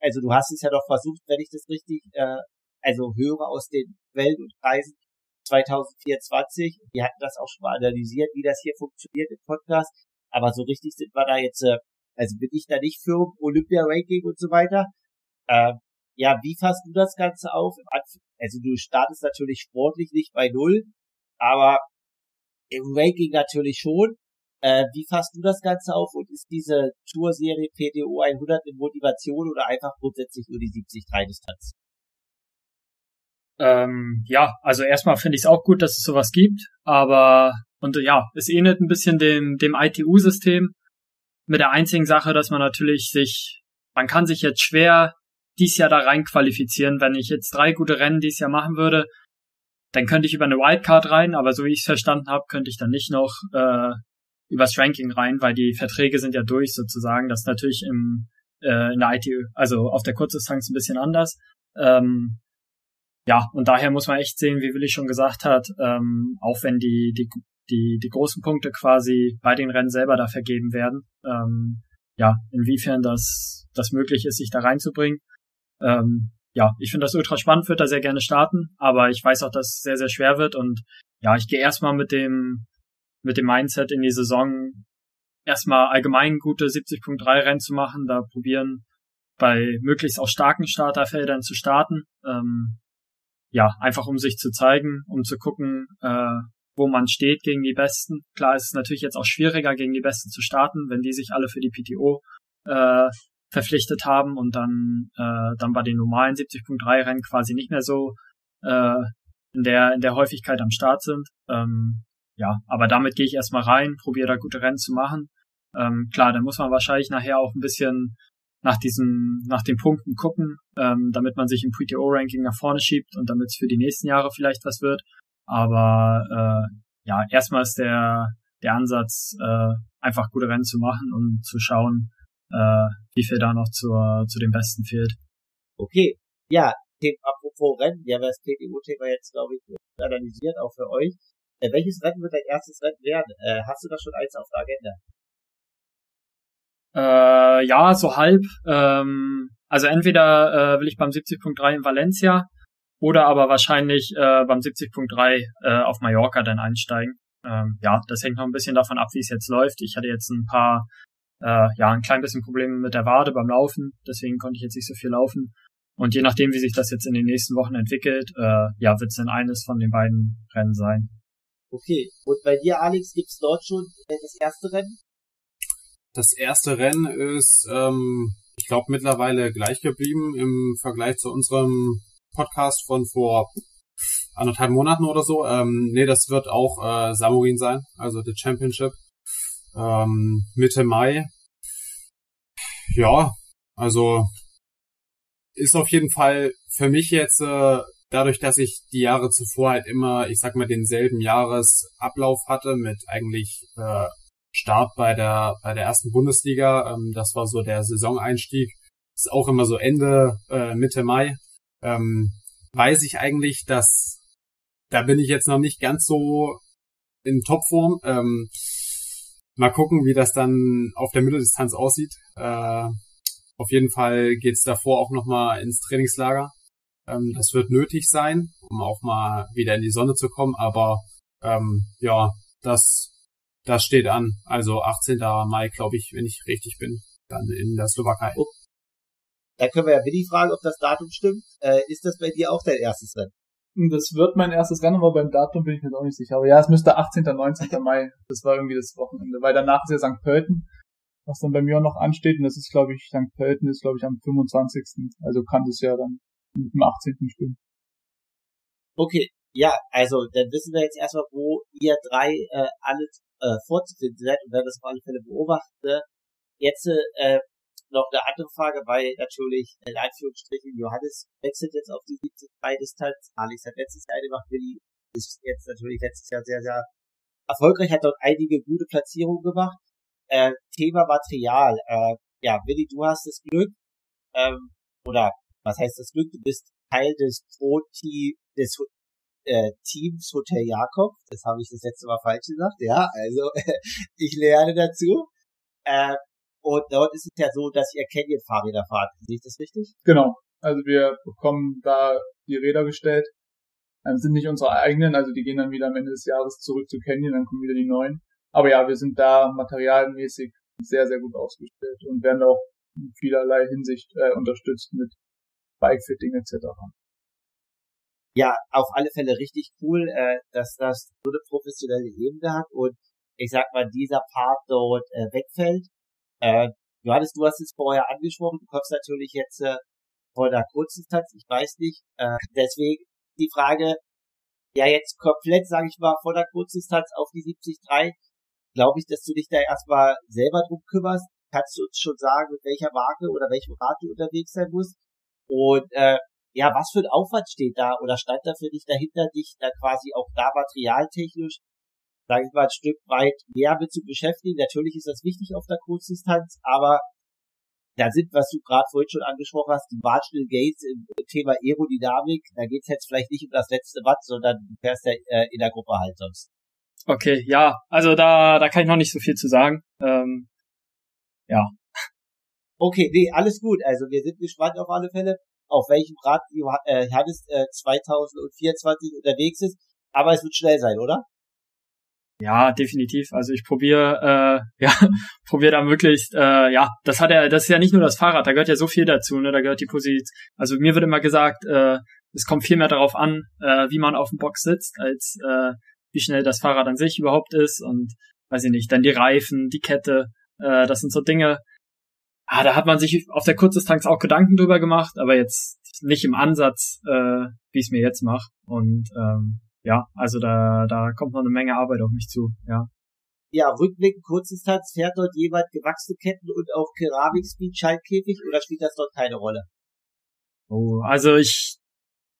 also du hast es ja doch versucht, wenn ich das richtig äh, also Hörer aus den Welt und Kreisen 2024. Wir hatten das auch schon mal analysiert, wie das hier funktioniert im Podcast. Aber so richtig sind wir da jetzt, äh, also bin ich da nicht für Olympia-Ranking und so weiter. Äh, ja, wie fasst du das Ganze auf? Also du startest natürlich sportlich nicht bei Null, aber im Ranking natürlich schon. Äh, wie fasst du das Ganze auf und ist diese Tourserie PTO 100 eine Motivation oder einfach grundsätzlich nur die 73 Distanz? Ähm, ja, also erstmal finde ich es auch gut, dass es sowas gibt, aber und ja, es ähnelt ein bisschen dem, dem ITU-System mit der einzigen Sache, dass man natürlich sich, man kann sich jetzt schwer dies Jahr da rein qualifizieren. Wenn ich jetzt drei gute Rennen dies Jahr machen würde, dann könnte ich über eine Wildcard rein, aber so wie ich es verstanden habe, könnte ich dann nicht noch äh, übers Ranking rein, weil die Verträge sind ja durch sozusagen. Das ist natürlich im, äh, in der ITU, also auf der Kurzdistanz ein bisschen anders. Ähm, ja, und daher muss man echt sehen, wie Willi schon gesagt hat, ähm, auch wenn die, die, die, die großen Punkte quasi bei den Rennen selber da vergeben werden, ähm, ja, inwiefern das, das möglich ist, sich da reinzubringen. Ähm, ja, ich finde das ultra spannend, würde da sehr gerne starten, aber ich weiß auch, dass es sehr, sehr schwer wird und ja, ich gehe erstmal mit dem, mit dem Mindset in die Saison, erstmal allgemein gute 70.3 Rennen zu machen, da probieren, bei möglichst auch starken Starterfeldern zu starten. Ähm, ja, einfach um sich zu zeigen, um zu gucken, äh, wo man steht gegen die Besten. Klar ist es natürlich jetzt auch schwieriger, gegen die Besten zu starten, wenn die sich alle für die PTO äh, verpflichtet haben und dann, äh, dann bei den normalen 70.3 Rennen quasi nicht mehr so äh, in der in der Häufigkeit am Start sind. Ähm, ja, aber damit gehe ich erstmal rein, probiere da gute Rennen zu machen. Ähm, klar, dann muss man wahrscheinlich nachher auch ein bisschen nach diesen, nach den Punkten gucken, ähm, damit man sich im PTO-Ranking nach vorne schiebt und damit es für die nächsten Jahre vielleicht was wird. Aber äh, ja, erstmal ist der, der Ansatz, äh, einfach gute Rennen zu machen und zu schauen, äh, wie viel da noch zur, zu den Besten fehlt. Okay, ja, apropos Rennen, haben das PTO-Thema jetzt, glaube ich, analysiert, auch für euch. Äh, welches Rennen wird dein erstes Rennen werden? Äh, hast du da schon eins auf der Agenda? Äh, ja, so halb. Ähm, also entweder äh, will ich beim 70.3 in Valencia oder aber wahrscheinlich äh, beim 70.3 äh, auf Mallorca dann einsteigen. Ähm, ja, das hängt noch ein bisschen davon ab, wie es jetzt läuft. Ich hatte jetzt ein paar, äh, ja, ein klein bisschen Probleme mit der Wade beim Laufen, deswegen konnte ich jetzt nicht so viel laufen. Und je nachdem, wie sich das jetzt in den nächsten Wochen entwickelt, äh, ja, wird es dann eines von den beiden Rennen sein. Okay, und bei dir, Alex, gibt's dort schon das erste Rennen? Das erste Rennen ist, ähm, ich glaube, mittlerweile gleich geblieben im Vergleich zu unserem Podcast von vor anderthalb Monaten oder so. Ähm, nee, das wird auch äh, Samurin sein, also The Championship. Ähm, Mitte Mai. Ja, also ist auf jeden Fall für mich jetzt, äh, dadurch, dass ich die Jahre zuvor halt immer, ich sag mal, denselben Jahresablauf hatte mit eigentlich äh, Start bei der, bei der ersten Bundesliga. Ähm, das war so der Saisoneinstieg. Ist auch immer so Ende, äh, Mitte Mai. Ähm, weiß ich eigentlich, dass da bin ich jetzt noch nicht ganz so in Topform. Ähm, mal gucken, wie das dann auf der Mitteldistanz aussieht. Äh, auf jeden Fall geht's davor auch nochmal ins Trainingslager. Ähm, das wird nötig sein, um auch mal wieder in die Sonne zu kommen. Aber ähm, ja, das das steht an. Also 18. Mai, glaube ich, wenn ich richtig bin, dann in der Slowakei. Oh. Da können wir ja Willi fragen, ob das Datum stimmt. Äh, ist das bei dir auch dein erstes Rennen? Das wird mein erstes Rennen, aber beim Datum bin ich mir auch nicht sicher. Aber ja, es müsste 18. 19. Mai. Das war irgendwie das Wochenende. Weil danach ist ja St. Pölten, was dann bei mir auch noch ansteht. Und das ist, glaube ich, St. Pölten ist, glaube ich, am 25. Also kann das ja dann mit dem 18. stimmen. Okay, ja, also dann wissen wir jetzt erstmal, wo ihr drei äh, alle äh, vorzufinden seid und werden das auf alle Fälle beobachten. Jetzt äh, noch eine andere Frage, weil natürlich in Anführungsstrichen Johannes wechselt jetzt auf die 73 Distanz. Alex hat letztes Jahr eine gemacht, Willi ist jetzt natürlich letztes Jahr sehr, sehr erfolgreich, hat dort einige gute Platzierungen gemacht. Äh, Thema Material. Äh, ja, Willi, du hast das Glück, ähm, oder was heißt das Glück? Du bist Teil des Pro-Team, des äh, Teams Hotel Jakob. Das habe ich das letzte Mal falsch gesagt. Ja, also *laughs* ich lerne dazu. Äh, und dort ist es ja so, dass ihr Canyon-Fahrräder fahrt. Sehe ich das richtig? Genau. Also wir bekommen da die Räder gestellt. Ähm, sind nicht unsere eigenen, also die gehen dann wieder am Ende des Jahres zurück zu Canyon, dann kommen wieder die neuen. Aber ja, wir sind da materialmäßig sehr, sehr gut ausgestellt und werden auch in vielerlei Hinsicht äh, unterstützt mit Bikefitting etc. Ja, auf alle Fälle richtig cool, äh, dass das so eine professionelle Ebene hat und ich sag mal, dieser Part dort äh, wegfällt. Äh, Johannes, du hast es vorher angesprochen, du kommst natürlich jetzt äh, von der Kurzdistanz, ich weiß nicht. Äh, deswegen die Frage, ja jetzt komplett, sage ich mal, von der Kurzdistanz auf die 73, glaube ich, dass du dich da erstmal selber drum kümmerst. Kannst du uns schon sagen, mit welcher Marke oder welchem Rad du unterwegs sein musst? Und äh, ja, was für ein Aufwand steht da oder stand da für dich dahinter, dich da quasi auch da materialtechnisch, sage ich mal, ein Stück weit mehr mit zu beschäftigen? Natürlich ist das wichtig auf der Kurzdistanz, aber da sind, was du gerade vorhin schon angesprochen hast, die Marginal Gates im Thema Aerodynamik. Da geht's jetzt vielleicht nicht um das letzte Watt, sondern du fährst ja äh, in der Gruppe halt sonst. Okay, ja, also da, da kann ich noch nicht so viel zu sagen. Ähm, ja. Okay, nee, alles gut. Also wir sind gespannt auf alle Fälle, auf welchem Rad Johannes äh, 2024 unterwegs ist. Aber es wird schnell sein, oder? Ja, definitiv. Also ich probiere, äh, *laughs* ja, probiere da möglichst, äh, ja, das hat ja, das ist ja nicht nur das Fahrrad, da gehört ja so viel dazu, ne? Da gehört die Position. Also mir wird immer gesagt, äh, es kommt viel mehr darauf an, äh, wie man auf dem Box sitzt, als äh, wie schnell das Fahrrad an sich überhaupt ist und weiß ich nicht, dann die Reifen, die Kette, äh, das sind so Dinge. Ah, da hat man sich auf der Kurzdistanz auch Gedanken drüber gemacht, aber jetzt nicht im Ansatz, äh, wie ich es mir jetzt mache. Und ähm, ja, also da, da kommt noch eine Menge Arbeit auf mich zu, ja. Ja, rückblickend Kurzdistanz, fährt dort jemand gewachsene Ketten und auch Keramik-Speed Schaltkäfig oder spielt das dort keine Rolle? Oh, also ich,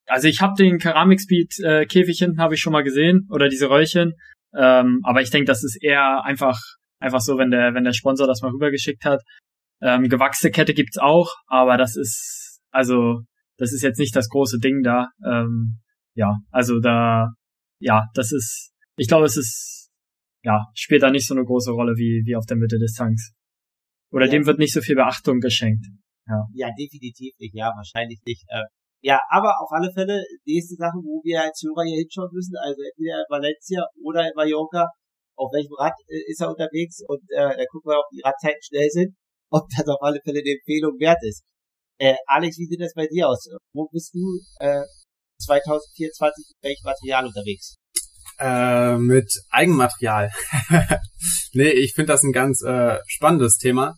also ich habe den Keramik-Speed äh, Käfig hinten habe ich schon mal gesehen oder diese Röllchen, ähm, aber ich denke, das ist eher einfach einfach so, wenn der wenn der Sponsor das mal rübergeschickt hat. Ähm, gewachsene Kette gibt's auch, aber das ist also das ist jetzt nicht das große Ding da. Ähm, ja, also da, ja, das ist, ich glaube, es ist, ja, spielt da nicht so eine große Rolle wie, wie auf der Mitte des Tanks. Oder ja. dem wird nicht so viel Beachtung geschenkt. Ja, ja definitiv nicht, ja, wahrscheinlich nicht. Äh, ja, aber auf alle Fälle, nächste Sache, wo wir als Hörer hier hinschauen müssen, also entweder in Valencia oder in Mallorca, auf welchem Rad äh, ist er unterwegs und äh, da gucken wir, ob die Radzeiten schnell sind, ob das auf alle Fälle eine Empfehlung wert ist. Äh, Alex, wie sieht das bei dir aus? Wo bist du äh, 2024 mit welchem Material unterwegs? Äh, mit Eigenmaterial. *laughs* nee, ich finde das ein ganz äh, spannendes Thema,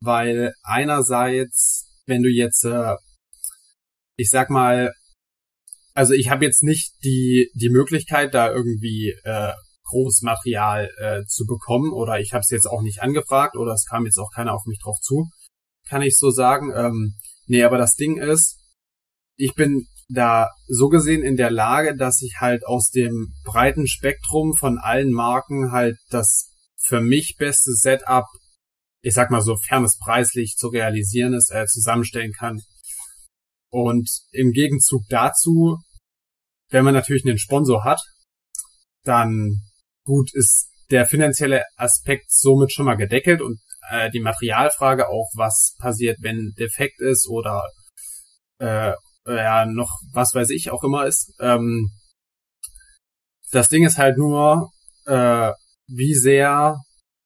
weil einerseits, wenn du jetzt, äh, ich sag mal, also ich habe jetzt nicht die die Möglichkeit, da irgendwie äh, großes Material äh, zu bekommen oder ich habe es jetzt auch nicht angefragt oder es kam jetzt auch keiner auf mich drauf zu, kann ich so sagen. Ähm, nee, aber das Ding ist, ich bin da so gesehen in der Lage, dass ich halt aus dem breiten Spektrum von allen Marken halt das für mich beste Setup, ich sag mal so fernes preislich zu realisieren ist, äh, zusammenstellen kann. Und im Gegenzug dazu, wenn man natürlich einen Sponsor hat, dann gut ist der finanzielle Aspekt somit schon mal gedeckelt und äh, die Materialfrage auch, was passiert, wenn defekt ist oder äh, ja, noch was weiß ich auch immer ist. Ähm, das Ding ist halt nur, äh, wie sehr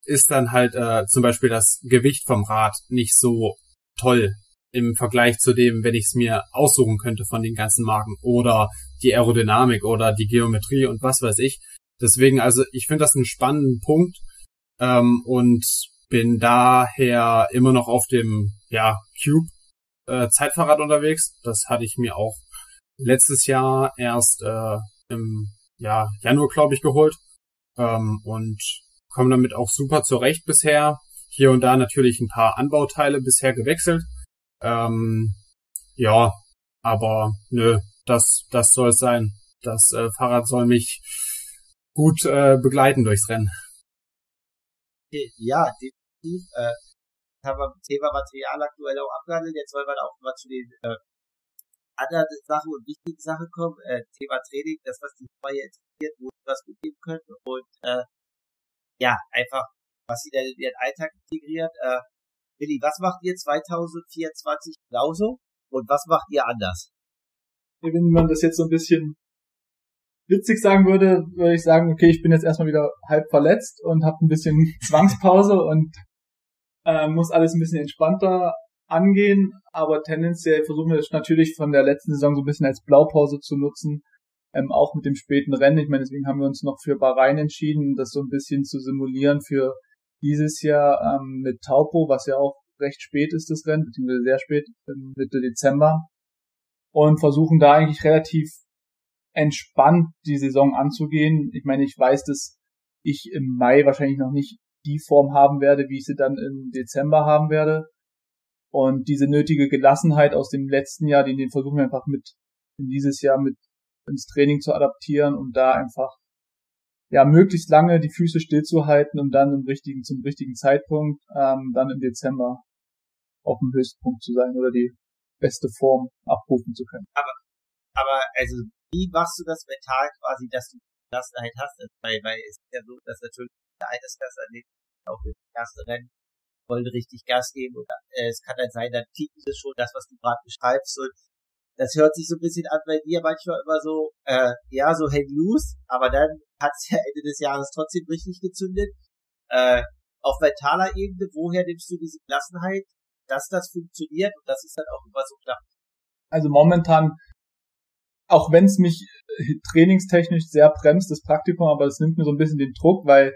ist dann halt äh, zum Beispiel das Gewicht vom Rad nicht so toll im Vergleich zu dem, wenn ich es mir aussuchen könnte von den ganzen Marken oder die Aerodynamik oder die Geometrie und was weiß ich. Deswegen, also ich finde das einen spannenden Punkt ähm, und bin daher immer noch auf dem ja Cube äh, Zeitfahrrad unterwegs. Das hatte ich mir auch letztes Jahr erst äh, im ja, Januar, glaube ich, geholt. Ähm, und komme damit auch super zurecht bisher. Hier und da natürlich ein paar Anbauteile bisher gewechselt. Ähm, ja, aber nö, das, das soll es sein. Das äh, Fahrrad soll mich gut äh, begleiten durchs Rennen. Ja, definitiv. Äh, haben wir Thema Material aktuell auch abgehandelt. Jetzt wollen wir auch mal zu den äh, anderen Sachen und wichtigen Sachen kommen. Äh, Thema Training, das, was die Freie interessiert, wo sie was mitgeben können und äh, ja, einfach, was sie dann in ihren Alltag integrieren. Äh, Willi, was macht ihr 2024 genauso und was macht ihr anders? Wenn man das jetzt so ein bisschen witzig sagen würde, würde ich sagen, okay, ich bin jetzt erstmal wieder halb verletzt und habe ein bisschen *laughs* Zwangspause und äh, muss alles ein bisschen entspannter angehen, aber tendenziell versuchen wir es natürlich von der letzten Saison so ein bisschen als Blaupause zu nutzen, ähm, auch mit dem späten Rennen. Ich meine, deswegen haben wir uns noch für Bahrain entschieden, das so ein bisschen zu simulieren für dieses Jahr ähm, mit Taupo, was ja auch recht spät ist, das Rennen, beziehungsweise sehr spät, Mitte Dezember. Und versuchen da eigentlich relativ entspannt die Saison anzugehen. Ich meine, ich weiß, dass ich im Mai wahrscheinlich noch nicht die Form haben werde, wie ich sie dann im Dezember haben werde. Und diese nötige Gelassenheit aus dem letzten Jahr, den, versuchen wir einfach mit in dieses Jahr mit ins Training zu adaptieren und da einfach ja möglichst lange die Füße stillzuhalten, um dann im richtigen zum richtigen Zeitpunkt ähm, dann im Dezember auf dem Höchstpunkt zu sein oder die beste Form abrufen zu können. Aber aber also wie machst du das mental quasi, dass du Gelassenheit hast? Also, weil, weil es ist ja so, dass natürlich der Altersklasse auch im ersten Rennen wollen richtig Gas geben und äh, es kann dann sein, dann ticken sie schon das, was du gerade beschreibst und das hört sich so ein bisschen an bei dir manchmal immer so, äh, ja, so hang loose, aber dann hat es ja Ende des Jahres trotzdem richtig gezündet. Äh, auf mentaler Ebene, woher nimmst du diese Gelassenheit, dass das funktioniert und das ist dann auch immer so knapp? Also momentan, auch wenn es mich äh, trainingstechnisch sehr bremst, das Praktikum, aber es nimmt mir so ein bisschen den Druck, weil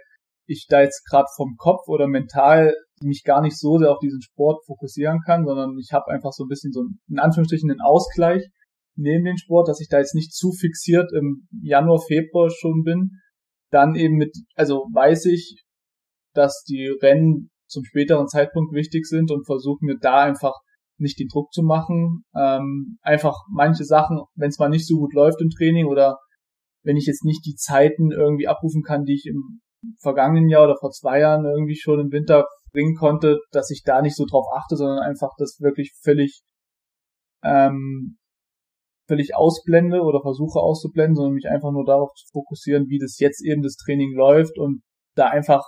ich da jetzt gerade vom Kopf oder mental mich gar nicht so sehr auf diesen Sport fokussieren kann, sondern ich habe einfach so ein bisschen so in Anführungsstrichen einen Ausgleich neben den Sport, dass ich da jetzt nicht zu fixiert im Januar, Februar schon bin. Dann eben mit, also weiß ich, dass die Rennen zum späteren Zeitpunkt wichtig sind und versuche mir da einfach nicht den Druck zu machen. Ähm, einfach manche Sachen, wenn es mal nicht so gut läuft im Training oder wenn ich jetzt nicht die Zeiten irgendwie abrufen kann, die ich im vergangenen Jahr oder vor zwei Jahren irgendwie schon im Winter bringen konnte, dass ich da nicht so drauf achte, sondern einfach das wirklich völlig ähm, völlig ausblende oder versuche auszublenden, sondern mich einfach nur darauf zu fokussieren, wie das jetzt eben das Training läuft und da einfach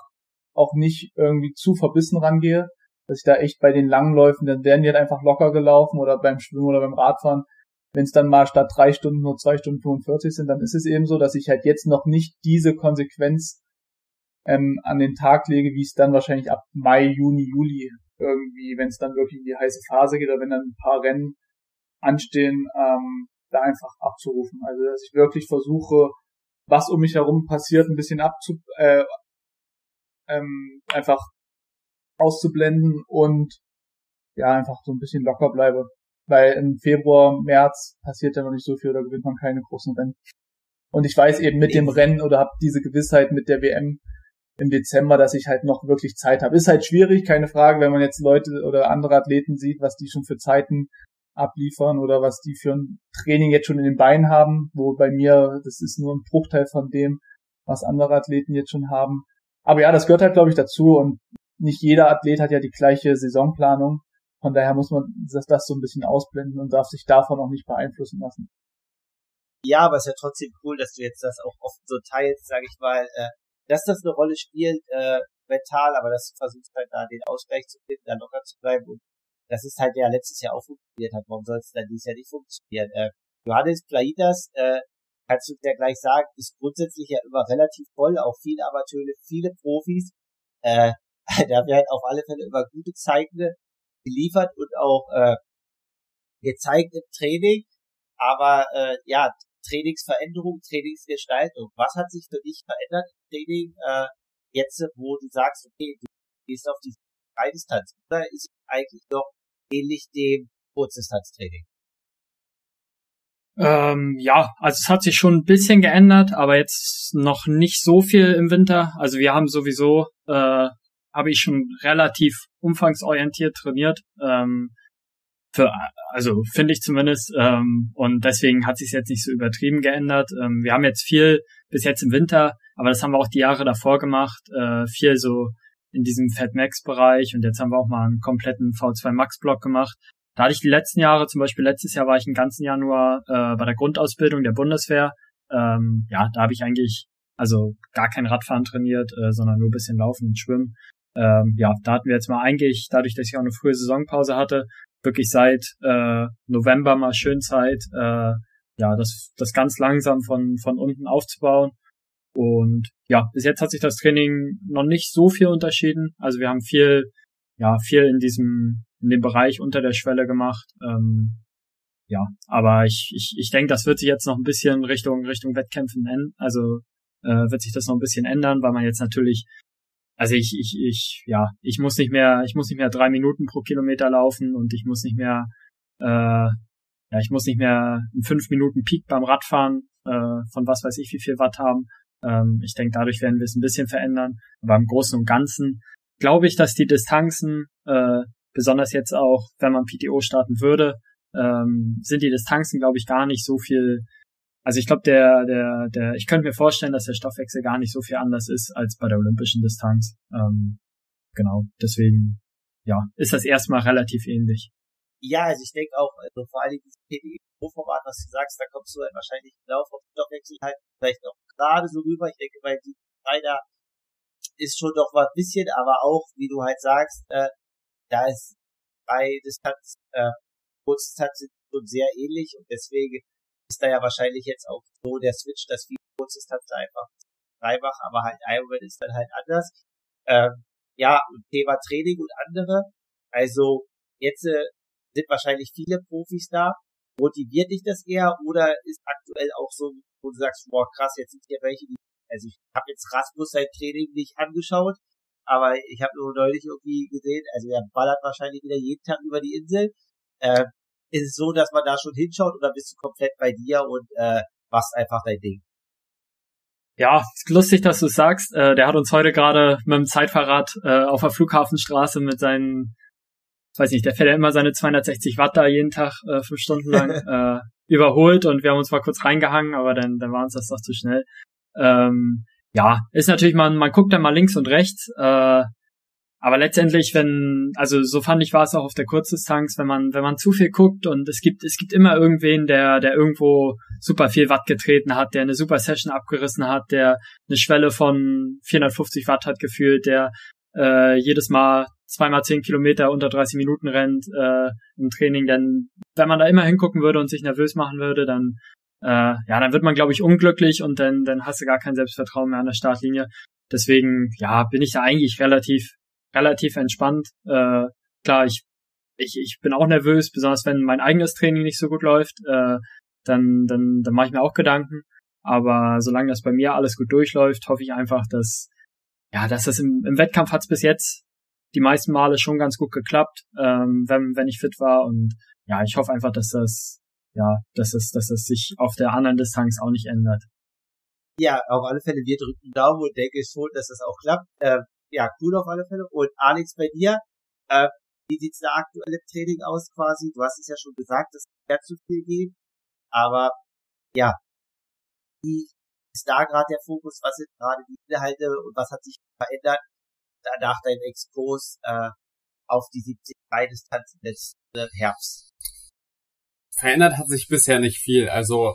auch nicht irgendwie zu verbissen rangehe, dass ich da echt bei den langen Läufen, dann werden die halt einfach locker gelaufen oder beim Schwimmen oder beim Radfahren. Wenn es dann mal statt drei Stunden nur zwei Stunden 45 sind, dann ist es eben so, dass ich halt jetzt noch nicht diese Konsequenz ähm, an den Tag lege, wie es dann wahrscheinlich ab Mai, Juni, Juli irgendwie, wenn es dann wirklich in die heiße Phase geht oder wenn dann ein paar Rennen anstehen, ähm, da einfach abzurufen. Also dass ich wirklich versuche, was um mich herum passiert, ein bisschen abzu äh, ähm, einfach auszublenden und ja, einfach so ein bisschen locker bleibe. Weil im Februar, März passiert ja noch nicht so viel, da gewinnt man keine großen Rennen. Und ich weiß eben mit dem Rennen oder habe diese Gewissheit mit der WM, im Dezember, dass ich halt noch wirklich Zeit habe. Ist halt schwierig, keine Frage, wenn man jetzt Leute oder andere Athleten sieht, was die schon für Zeiten abliefern oder was die für ein Training jetzt schon in den Beinen haben, wo bei mir, das ist nur ein Bruchteil von dem, was andere Athleten jetzt schon haben. Aber ja, das gehört halt, glaube ich, dazu und nicht jeder Athlet hat ja die gleiche Saisonplanung. Von daher muss man das, das so ein bisschen ausblenden und darf sich davon auch nicht beeinflussen lassen. Ja, aber es ist ja trotzdem cool, dass du jetzt das auch oft so teilst, sage ich mal, äh, dass das eine Rolle spielt, äh, mental, aber dass du versuchst halt da den Ausgleich zu finden, da locker zu bleiben und das ist halt ja letztes Jahr auch funktioniert hat. Warum soll es dann dieses Jahr nicht funktionieren? Äh, Johannes Plaitas, äh, kannst du dir gleich sagen, ist grundsätzlich ja immer relativ voll, auch viele Amateure, viele Profis. Äh, *laughs* da werden auf alle Fälle immer gute Zeiten geliefert und auch äh, gezeigt im Training. Aber äh, ja, Trainingsveränderung, Trainingsgestaltung. Was hat sich für dich verändert im Training äh, jetzt, wo du sagst, okay, du gehst auf die Freidistanz? Oder ist es eigentlich noch ähnlich dem Kurzdistanztraining? Ähm, ja, also es hat sich schon ein bisschen geändert, aber jetzt noch nicht so viel im Winter. Also wir haben sowieso, äh, habe ich schon relativ umfangsorientiert trainiert. Ähm, für, also finde ich zumindest. Ähm, und deswegen hat sich jetzt nicht so übertrieben geändert. Ähm, wir haben jetzt viel bis jetzt im Winter, aber das haben wir auch die Jahre davor gemacht, äh, viel so in diesem Fat Max Bereich und jetzt haben wir auch mal einen kompletten V2 Max Block gemacht. Da hatte ich die letzten Jahre, zum Beispiel letztes Jahr war ich im ganzen Januar äh, bei der Grundausbildung der Bundeswehr. Ähm, ja, da habe ich eigentlich also gar kein Radfahren trainiert, äh, sondern nur bisschen Laufen und Schwimmen. Ähm, ja, da hatten wir jetzt mal eigentlich, dadurch, dass ich auch eine frühe Saisonpause hatte, wirklich seit äh, November mal schön Zeit, äh, ja, das, das ganz langsam von, von unten aufzubauen. Und ja, bis jetzt hat sich das Training noch nicht so viel unterschieden. Also wir haben viel, ja, viel in diesem, in dem Bereich unter der Schwelle gemacht. Ähm, ja, aber ich, ich, ich denke, das wird sich jetzt noch ein bisschen Richtung Richtung Wettkämpfen ändern. Also äh, wird sich das noch ein bisschen ändern, weil man jetzt natürlich, also ich, ich, ich, ja, ich muss nicht mehr, ich muss nicht mehr drei Minuten pro Kilometer laufen und ich muss nicht mehr, äh, ja, ich muss nicht mehr einen fünf Minuten Peak beim Radfahren äh, von was weiß ich wie viel Watt haben. Ähm, ich denke, dadurch werden wir es ein bisschen verändern. Aber im Großen und Ganzen glaube ich, dass die Distanzen, äh, besonders jetzt auch, wenn man PTO starten würde, ähm, sind die Distanzen, glaube ich, gar nicht so viel. Also ich glaube, der, der, der, ich könnte mir vorstellen, dass der Stoffwechsel gar nicht so viel anders ist als bei der olympischen Distanz. Ähm, genau, deswegen, ja, ist das erstmal relativ ähnlich. Ja, also ich denke auch, also vor allem dieses PDE-Pro-Format, was du sagst, da kommst du halt wahrscheinlich im Laufe auf den Stoffwechsel halt vielleicht noch gerade so rüber. Ich denke, bei die da ist schon doch was bisschen, aber auch, wie du halt sagst, äh, da ist bei Distanz, äh, Kurzdistanz sind schon sehr ähnlich und deswegen ist da ja wahrscheinlich jetzt auch so der Switch, dass viele Kurzdistanz einfach dreifach, aber halt Ironman ist dann halt anders. Ähm, ja, Thema Training und andere. Also jetzt äh, sind wahrscheinlich viele Profis da. Motiviert dich das eher oder ist aktuell auch so, wo du sagst, boah krass, jetzt sind hier welche, die, also ich habe jetzt Rasmus sein Training nicht angeschaut, aber ich habe nur neulich irgendwie gesehen, also er ballert wahrscheinlich wieder jeden Tag über die Insel. Äh, ist es so, dass man da schon hinschaut oder bist du komplett bei dir und äh, machst einfach dein Ding? Ja, ist lustig, dass du sagst. Äh, der hat uns heute gerade mit dem Zeitfahrrad äh, auf der Flughafenstraße mit seinen weiß nicht, der fährt ja immer seine 260 Watt da jeden Tag äh, fünf Stunden lang *laughs* äh, überholt und wir haben uns mal kurz reingehangen, aber dann, dann war uns das doch zu schnell. Ähm, ja, ist natürlich, man, man guckt dann mal links und rechts, äh, aber letztendlich, wenn, also so fand ich war es auch auf der Kurzdistanz, wenn man, wenn man zu viel guckt und es gibt, es gibt immer irgendwen, der, der irgendwo super viel Watt getreten hat, der eine super Session abgerissen hat, der eine Schwelle von 450 Watt hat gefühlt, der äh, jedes Mal zweimal zehn Kilometer unter 30 Minuten rennt äh, im Training, denn wenn man da immer hingucken würde und sich nervös machen würde, dann äh, ja, dann wird man glaube ich unglücklich und dann dann hast du gar kein Selbstvertrauen mehr an der Startlinie. Deswegen ja, bin ich da eigentlich relativ relativ entspannt. Äh, klar, ich ich ich bin auch nervös, besonders wenn mein eigenes Training nicht so gut läuft, äh, dann dann dann mache ich mir auch Gedanken. Aber solange das bei mir alles gut durchläuft, hoffe ich einfach, dass ja, dass das im, im Wettkampf hat's bis jetzt die meisten Male schon ganz gut geklappt, ähm, wenn, wenn ich fit war. Und ja, ich hoffe einfach, dass das, ja, dass es, dass es sich auf der anderen Distanz auch nicht ändert. Ja, auf alle Fälle, wir drücken Daumen und denke schon, dass das auch klappt. Äh, ja, cool auf alle Fälle. Und Alex, bei dir, äh, wie sieht's da aktuell im Training aus quasi? Du hast es ja schon gesagt, dass es zu viel geht. Aber ja, wie ist da gerade der Fokus? Was sind gerade die Inhalte und was hat sich verändert? nach deinem Expos äh, auf die 70 Distanz letzten Herbst? Verändert hat sich bisher nicht viel. Also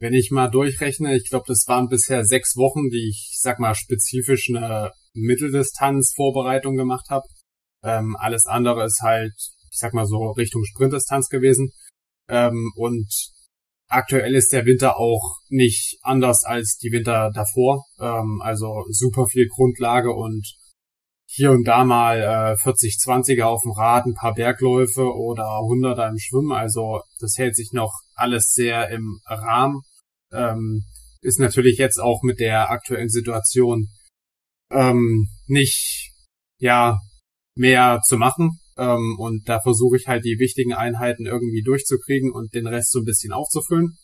wenn ich mal durchrechne, ich glaube, das waren bisher sechs Wochen, die ich, sag mal, spezifisch eine Mitteldistanz-Vorbereitung gemacht habe. Ähm, alles andere ist halt, ich sag mal so, Richtung Sprintdistanz gewesen. Ähm, und aktuell ist der Winter auch nicht anders als die Winter davor. Ähm, also super viel Grundlage und hier und da mal äh, 40, 20er auf dem Rad, ein paar Bergläufe oder 100er im Schwimmen. Also das hält sich noch alles sehr im Rahmen. Ähm, ist natürlich jetzt auch mit der aktuellen Situation ähm, nicht ja mehr zu machen. Ähm, und da versuche ich halt die wichtigen Einheiten irgendwie durchzukriegen und den Rest so ein bisschen aufzufüllen.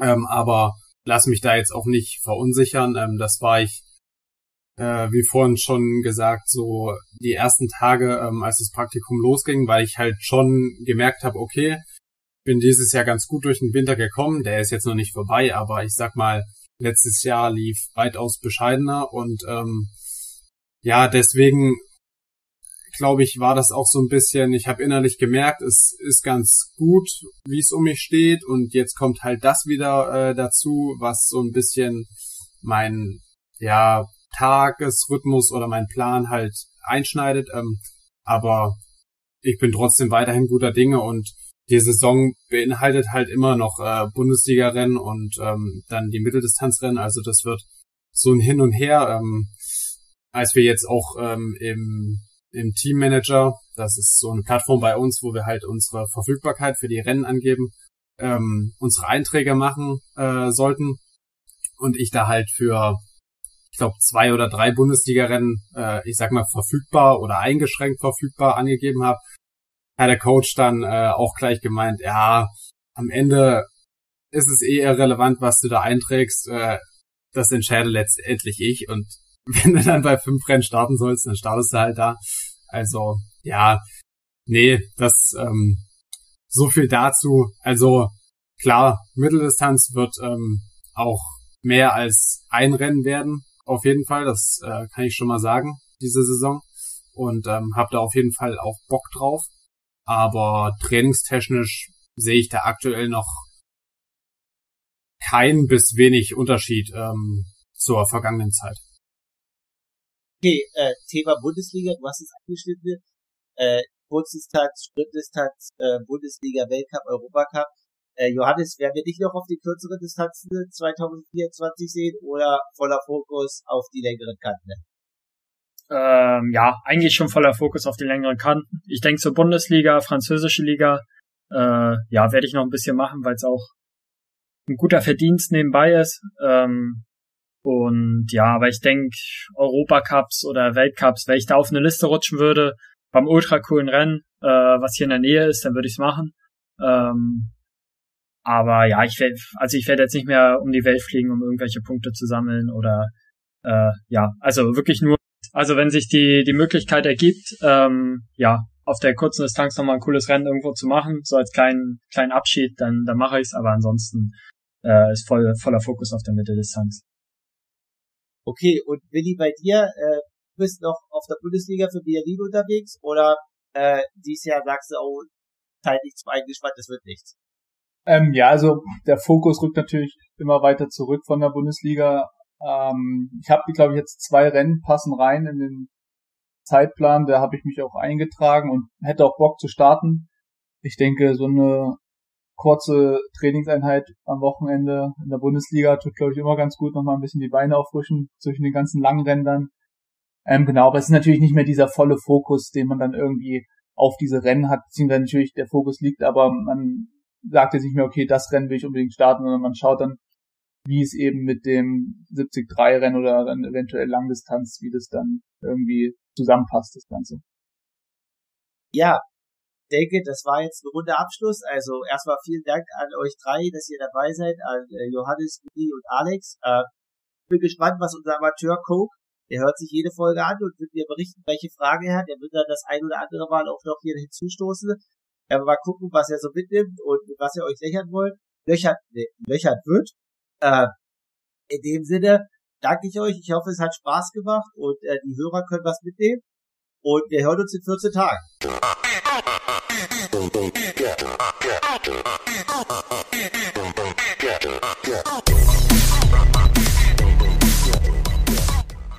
Ähm, aber lass mich da jetzt auch nicht verunsichern. Ähm, das war ich äh, wie vorhin schon gesagt, so die ersten Tage, ähm, als das Praktikum losging, weil ich halt schon gemerkt habe, okay, bin dieses Jahr ganz gut durch den Winter gekommen, der ist jetzt noch nicht vorbei, aber ich sag mal, letztes Jahr lief weitaus bescheidener und ähm, ja, deswegen glaube ich, war das auch so ein bisschen, ich habe innerlich gemerkt, es ist ganz gut, wie es um mich steht und jetzt kommt halt das wieder äh, dazu, was so ein bisschen mein ja Tagesrhythmus oder mein Plan halt einschneidet. Ähm, aber ich bin trotzdem weiterhin guter Dinge und die Saison beinhaltet halt immer noch äh, Bundesliga-Rennen und ähm, dann die Mitteldistanzrennen. Also das wird so ein Hin und Her. Ähm, als wir jetzt auch ähm, im im Teammanager. Das ist so eine Plattform bei uns, wo wir halt unsere Verfügbarkeit für die Rennen angeben, ähm, unsere Einträge machen äh, sollten. Und ich da halt für, ich glaube, zwei oder drei Bundesliga-Rennen, äh, ich sag mal, verfügbar oder eingeschränkt verfügbar angegeben habe, hat der Coach dann äh, auch gleich gemeint, ja, am Ende ist es eh irrelevant, was du da einträgst. Äh, das entscheide letztendlich ich. Und *laughs* wenn du dann bei fünf Rennen starten sollst, dann startest du halt da. Also, ja, nee, das ähm, so viel dazu. Also klar, Mitteldistanz wird ähm, auch mehr als ein Rennen werden, auf jeden Fall. Das äh, kann ich schon mal sagen, diese Saison. Und ähm, habe da auf jeden Fall auch Bock drauf. Aber trainingstechnisch sehe ich da aktuell noch kein bis wenig Unterschied ähm, zur vergangenen Zeit. Okay, äh, Thema Bundesliga, du hast es angeschnitten. Äh, Kurzdistanz, Sprintdistanz, äh, Bundesliga, Weltcup, Europacup. Äh, Johannes, werden wir dich noch auf die kürzeren Distanzen 2024 sehen oder voller Fokus auf die längeren Kanten? Ähm, ja, eigentlich schon voller Fokus auf die längeren Kanten. Ich denke zur Bundesliga, französische Liga, äh, ja, werde ich noch ein bisschen machen, weil es auch ein guter Verdienst nebenbei ist. Ähm, und ja, aber ich denke, Europacups oder Weltcups, wenn ich da auf eine Liste rutschen würde, beim ultra coolen Rennen, äh, was hier in der Nähe ist, dann würde ich es machen. Ähm, aber ja, ich werde, also ich werde jetzt nicht mehr um die Welt fliegen, um irgendwelche Punkte zu sammeln oder äh, ja, also wirklich nur, also wenn sich die die Möglichkeit ergibt, ähm, ja, auf der kurzen Distanz nochmal ein cooles Rennen irgendwo zu machen, so als kleinen kleinen Abschied, dann dann mache ich es. Aber ansonsten äh, ist voll voller Fokus auf der Mitteldistanz. Okay, und Willi, bei dir, äh, du bist noch auf der Bundesliga für Berlin unterwegs oder äh, dieses Jahr sagst du, oh, zeitlich zu eingespannt, das wird nichts? Ähm, ja, also der Fokus rückt natürlich immer weiter zurück von der Bundesliga. Ähm, ich habe, glaube ich, jetzt zwei Rennen passen rein in den Zeitplan. Da habe ich mich auch eingetragen und hätte auch Bock zu starten. Ich denke, so eine kurze Trainingseinheit am Wochenende in der Bundesliga tut, glaube ich, immer ganz gut, nochmal ein bisschen die Beine auffrischen zwischen den ganzen langen Rändern. Ähm, genau, aber es ist natürlich nicht mehr dieser volle Fokus, den man dann irgendwie auf diese Rennen hat, beziehungsweise natürlich der Fokus liegt, aber man sagt jetzt nicht mehr, okay, das Rennen will ich unbedingt starten, sondern man schaut dann, wie es eben mit dem 70-3-Rennen oder dann eventuell Langdistanz, wie das dann irgendwie zusammenpasst, das Ganze. Ja, denke, das war jetzt ein runder Abschluss. Also erstmal vielen Dank an euch drei, dass ihr dabei seid, an äh, Johannes, Willi und Alex. Äh, bin gespannt, was unser Amateur Coke, der hört sich jede Folge an und wird mir berichten, welche Frage er hat. Er wird dann das ein oder andere Mal auch noch hier hinzustoßen. Er mal gucken, was er so mitnimmt und was ihr euch löchern wollt, löchert, ne, löchert wird. Äh, in dem Sinne danke ich euch. Ich hoffe, es hat Spaß gemacht und äh, die Hörer können was mitnehmen. Und wir hören uns in 14 Tagen. Get,